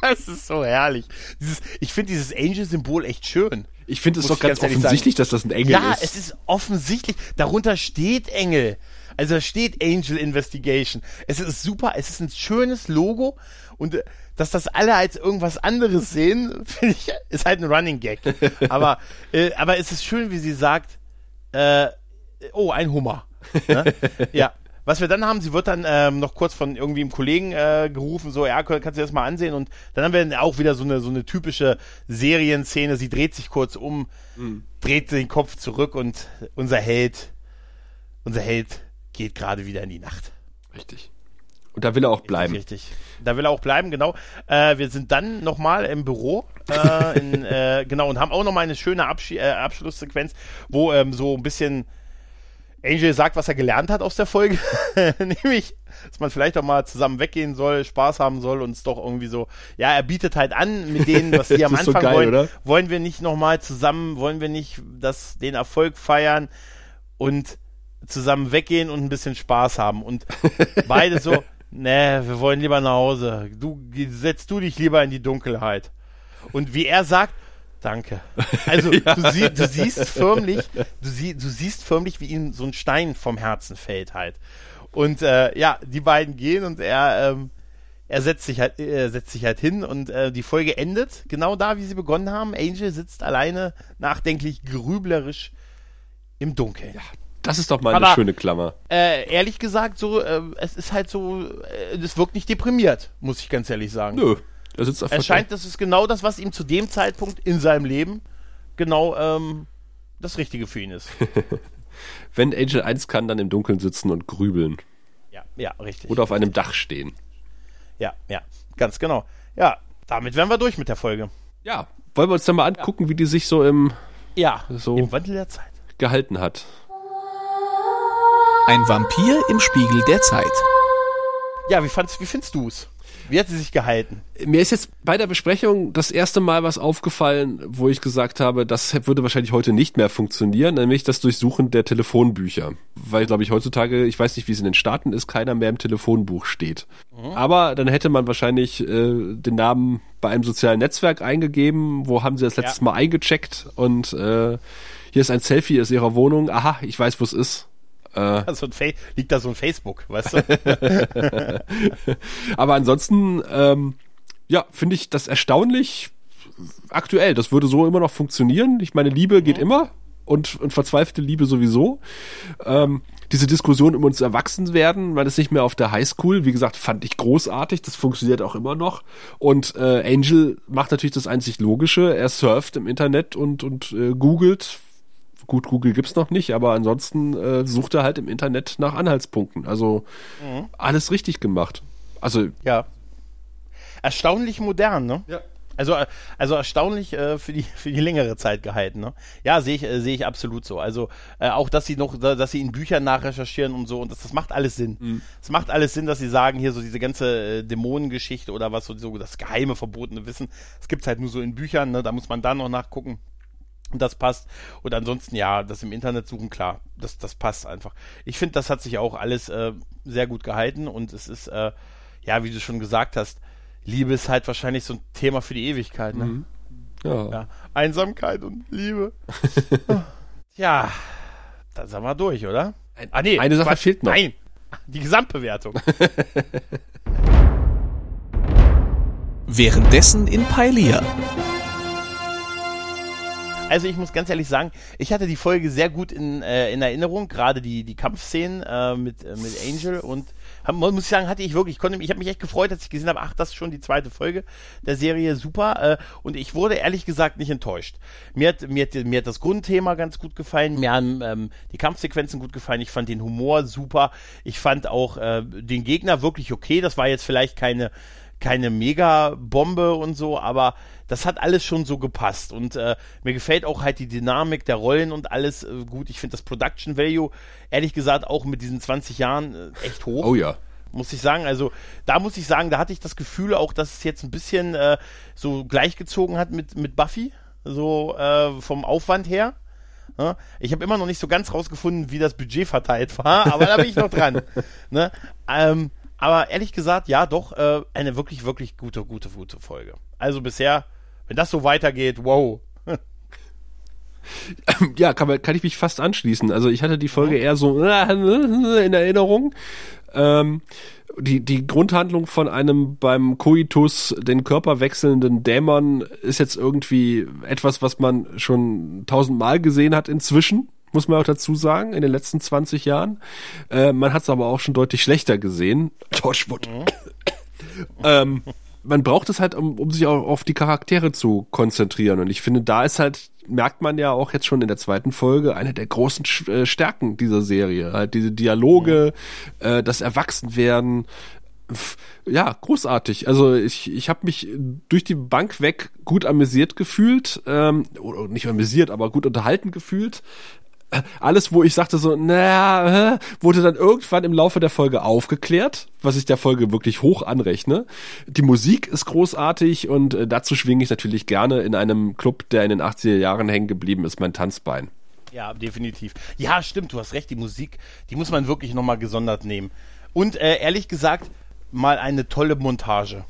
[SPEAKER 1] das ist so herrlich. Dieses, ich finde dieses Angel-Symbol echt schön.
[SPEAKER 2] Ich finde es doch ganz, ganz offensichtlich, dass das ein Engel
[SPEAKER 1] ja,
[SPEAKER 2] ist.
[SPEAKER 1] Ja, es ist offensichtlich. Darunter steht Engel. Also da steht Angel Investigation. Es ist super, es ist ein schönes Logo und äh, dass das alle als irgendwas anderes sehen, finde ich, ist halt ein Running Gag. aber, äh, aber es ist schön, wie sie sagt, äh, oh, ein Hummer. Ne? ja, was wir dann haben, sie wird dann ähm, noch kurz von irgendwie einem Kollegen äh, gerufen, so, ja, kannst du das mal ansehen. Und dann haben wir dann auch wieder so eine, so eine typische Serienszene. Sie dreht sich kurz um, mhm. dreht den Kopf zurück und unser Held, unser Held geht gerade wieder in die Nacht.
[SPEAKER 2] Richtig. Und da will er auch bleiben.
[SPEAKER 1] Richtig. Da will er auch bleiben, genau. Äh, wir sind dann nochmal im Büro, äh, in, äh, genau, und haben auch nochmal eine schöne Absch äh, Abschlusssequenz, wo ähm, so ein bisschen Angel sagt, was er gelernt hat aus der Folge, nämlich, dass man vielleicht auch mal zusammen weggehen soll, Spaß haben soll und es doch irgendwie so, ja, er bietet halt an mit denen, was die am Anfang so geil, wollen, oder? wollen wir nicht nochmal zusammen, wollen wir nicht das, den Erfolg feiern und zusammen weggehen und ein bisschen Spaß haben und beide so, nee, wir wollen lieber nach Hause, du, setzt du dich lieber in die Dunkelheit. Und wie er sagt, Danke. Also ja. du, sie, du, siehst förmlich, du, sie, du siehst förmlich, wie ihm so ein Stein vom Herzen fällt halt. Und äh, ja, die beiden gehen und er, ähm, er setzt sich halt, er setzt sich halt hin und äh, die Folge endet genau da, wie sie begonnen haben. Angel sitzt alleine, nachdenklich, grüblerisch im Dunkeln. Ja,
[SPEAKER 2] das ist doch mal Aber, eine schöne Klammer.
[SPEAKER 1] Äh, ehrlich gesagt, so, äh, es ist halt so, äh, es wirkt nicht deprimiert, muss ich ganz ehrlich sagen.
[SPEAKER 2] Nö,
[SPEAKER 1] er sitzt auf scheint, das ist genau das, was ihm zu dem Zeitpunkt in seinem Leben genau ähm, das Richtige für ihn ist.
[SPEAKER 2] Wenn Angel 1 kann, dann im Dunkeln sitzen und grübeln.
[SPEAKER 1] Ja, ja, richtig.
[SPEAKER 2] Oder auf einem Dach stehen.
[SPEAKER 1] Ja, ja, ganz genau. Ja, damit wären wir durch mit der Folge.
[SPEAKER 2] Ja, wollen wir uns dann mal angucken, ja. wie die sich so im,
[SPEAKER 1] ja,
[SPEAKER 2] so
[SPEAKER 1] im Wandel der Zeit
[SPEAKER 2] gehalten hat.
[SPEAKER 3] Ein Vampir im Spiegel der Zeit.
[SPEAKER 1] Ja, wie, fandst, wie findest du es? Wie hat sie sich gehalten?
[SPEAKER 2] Mir ist jetzt bei der Besprechung das erste Mal was aufgefallen, wo ich gesagt habe, das würde wahrscheinlich heute nicht mehr funktionieren, nämlich das Durchsuchen der Telefonbücher. Weil, glaube ich, heutzutage, ich weiß nicht, wie es in den Staaten ist, keiner mehr im Telefonbuch steht. Mhm. Aber dann hätte man wahrscheinlich äh, den Namen bei einem sozialen Netzwerk eingegeben, wo haben sie das letztes ja. Mal eingecheckt und äh, hier ist ein Selfie aus ihrer Wohnung. Aha, ich weiß, wo es ist.
[SPEAKER 1] Äh, so liegt da so ein Facebook, weißt du?
[SPEAKER 2] Aber ansonsten, ähm, ja, finde ich das erstaunlich aktuell. Das würde so immer noch funktionieren. Ich meine, Liebe geht immer und, und verzweifelte Liebe sowieso. Ähm, diese Diskussion um uns erwachsen werden, man ist nicht mehr auf der Highschool. Wie gesagt, fand ich großartig. Das funktioniert auch immer noch. Und äh, Angel macht natürlich das einzig Logische. Er surft im Internet und, und äh, googelt, Gut, Google gibt's noch nicht, aber ansonsten äh, sucht er halt im Internet nach Anhaltspunkten. Also mhm. alles richtig gemacht. Also
[SPEAKER 1] ja. Erstaunlich modern, ne?
[SPEAKER 2] Ja.
[SPEAKER 1] Also, also erstaunlich äh, für die für die längere Zeit gehalten. Ne? Ja, sehe ich äh, sehe ich absolut so. Also äh, auch, dass sie noch, dass sie in Büchern nachrecherchieren und so und das, das macht alles Sinn. Mhm. Es macht alles Sinn, dass sie sagen hier so diese ganze äh, Dämonengeschichte oder was so, so das geheime verbotene Wissen. Es gibt's halt nur so in Büchern. Ne? Da muss man dann noch nachgucken. Und das passt. Und ansonsten, ja, das im Internet suchen, klar, das, das passt einfach. Ich finde, das hat sich auch alles äh, sehr gut gehalten und es ist, äh, ja, wie du schon gesagt hast, Liebe ist halt wahrscheinlich so ein Thema für die Ewigkeit, ne? Mhm. Ja. ja. Einsamkeit und Liebe. Ja, dann sind wir durch, oder?
[SPEAKER 2] Ein, ah, nee, eine Sache Quatsch, fehlt noch. Nein,
[SPEAKER 1] die Gesamtbewertung.
[SPEAKER 3] Währenddessen in Pailia.
[SPEAKER 1] Also ich muss ganz ehrlich sagen, ich hatte die Folge sehr gut in, äh, in Erinnerung, gerade die, die Kampfszenen äh, mit, äh, mit Angel und hab, muss ich sagen, hatte ich wirklich, ich konnte, ich habe mich echt gefreut, als ich gesehen habe, ach, das ist schon die zweite Folge der Serie, super. Äh, und ich wurde ehrlich gesagt nicht enttäuscht. Mir hat, mir hat, mir hat das Grundthema ganz gut gefallen, mir haben ähm, die Kampfsequenzen gut gefallen, ich fand den Humor super, ich fand auch äh, den Gegner wirklich okay, das war jetzt vielleicht keine keine Mega-Bombe und so, aber das hat alles schon so gepasst. Und äh, mir gefällt auch halt die Dynamik der Rollen und alles äh, gut. Ich finde das Production Value, ehrlich gesagt, auch mit diesen 20 Jahren äh, echt hoch.
[SPEAKER 2] Oh ja.
[SPEAKER 1] Muss ich sagen, also da muss ich sagen, da hatte ich das Gefühl auch, dass es jetzt ein bisschen äh, so gleichgezogen hat mit, mit Buffy, so äh, vom Aufwand her. Ja, ich habe immer noch nicht so ganz rausgefunden, wie das Budget verteilt war, aber da bin ich noch dran. Ne? Ähm, aber ehrlich gesagt, ja, doch, äh, eine wirklich, wirklich gute, gute, gute Folge. Also bisher, wenn das so weitergeht, wow.
[SPEAKER 2] Ja, kann, kann ich mich fast anschließen. Also ich hatte die Folge eher so in Erinnerung. Ähm, die, die Grundhandlung von einem beim Koitus den Körper wechselnden Dämon ist jetzt irgendwie etwas, was man schon tausendmal gesehen hat inzwischen muss man auch dazu sagen, in den letzten 20 Jahren. Äh, man hat es aber auch schon deutlich schlechter gesehen. Torchwood. Mhm. ähm, man braucht es halt, um, um sich auch auf die Charaktere zu konzentrieren. Und ich finde, da ist halt, merkt man ja auch jetzt schon in der zweiten Folge, eine der großen äh, Stärken dieser Serie. Halt diese Dialoge, mhm. äh, das Erwachsenwerden, ja, großartig. Also ich, ich habe mich durch die Bank weg gut amüsiert gefühlt, ähm, oder nicht amüsiert, aber gut unterhalten gefühlt alles, wo ich sagte so, naja, wurde dann irgendwann im Laufe der Folge aufgeklärt, was ich der Folge wirklich hoch anrechne. Die Musik ist großartig und äh, dazu schwinge ich natürlich gerne in einem Club, der in den 80er Jahren hängen geblieben ist, mein Tanzbein.
[SPEAKER 1] Ja, definitiv. Ja, stimmt, du hast recht, die Musik, die muss man wirklich nochmal gesondert nehmen. Und äh, ehrlich gesagt, mal eine tolle Montage.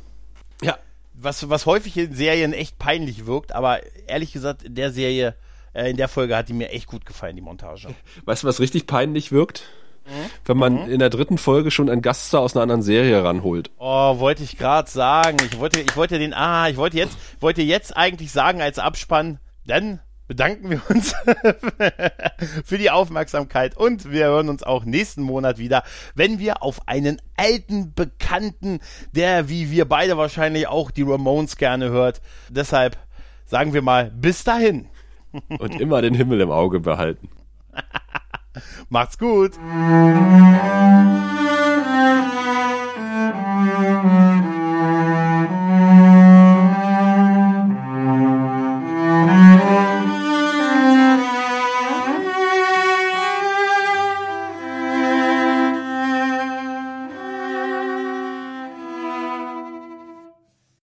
[SPEAKER 1] Ja. Was, was häufig in Serien echt peinlich wirkt, aber ehrlich gesagt, in der Serie in der Folge hat die mir echt gut gefallen, die Montage.
[SPEAKER 2] Weißt du, was richtig peinlich wirkt? Mhm. Wenn man mhm. in der dritten Folge schon einen Gaststar aus einer anderen Serie ranholt.
[SPEAKER 1] Oh, wollte ich gerade sagen. Ich wollte, ich wollte den, ah, ich wollte jetzt, wollte jetzt eigentlich sagen als Abspann, dann bedanken wir uns für die Aufmerksamkeit und wir hören uns auch nächsten Monat wieder, wenn wir auf einen alten Bekannten, der wie wir beide wahrscheinlich auch die Ramones gerne hört. Deshalb sagen wir mal bis dahin.
[SPEAKER 2] Und immer den Himmel im Auge behalten.
[SPEAKER 1] Macht's gut.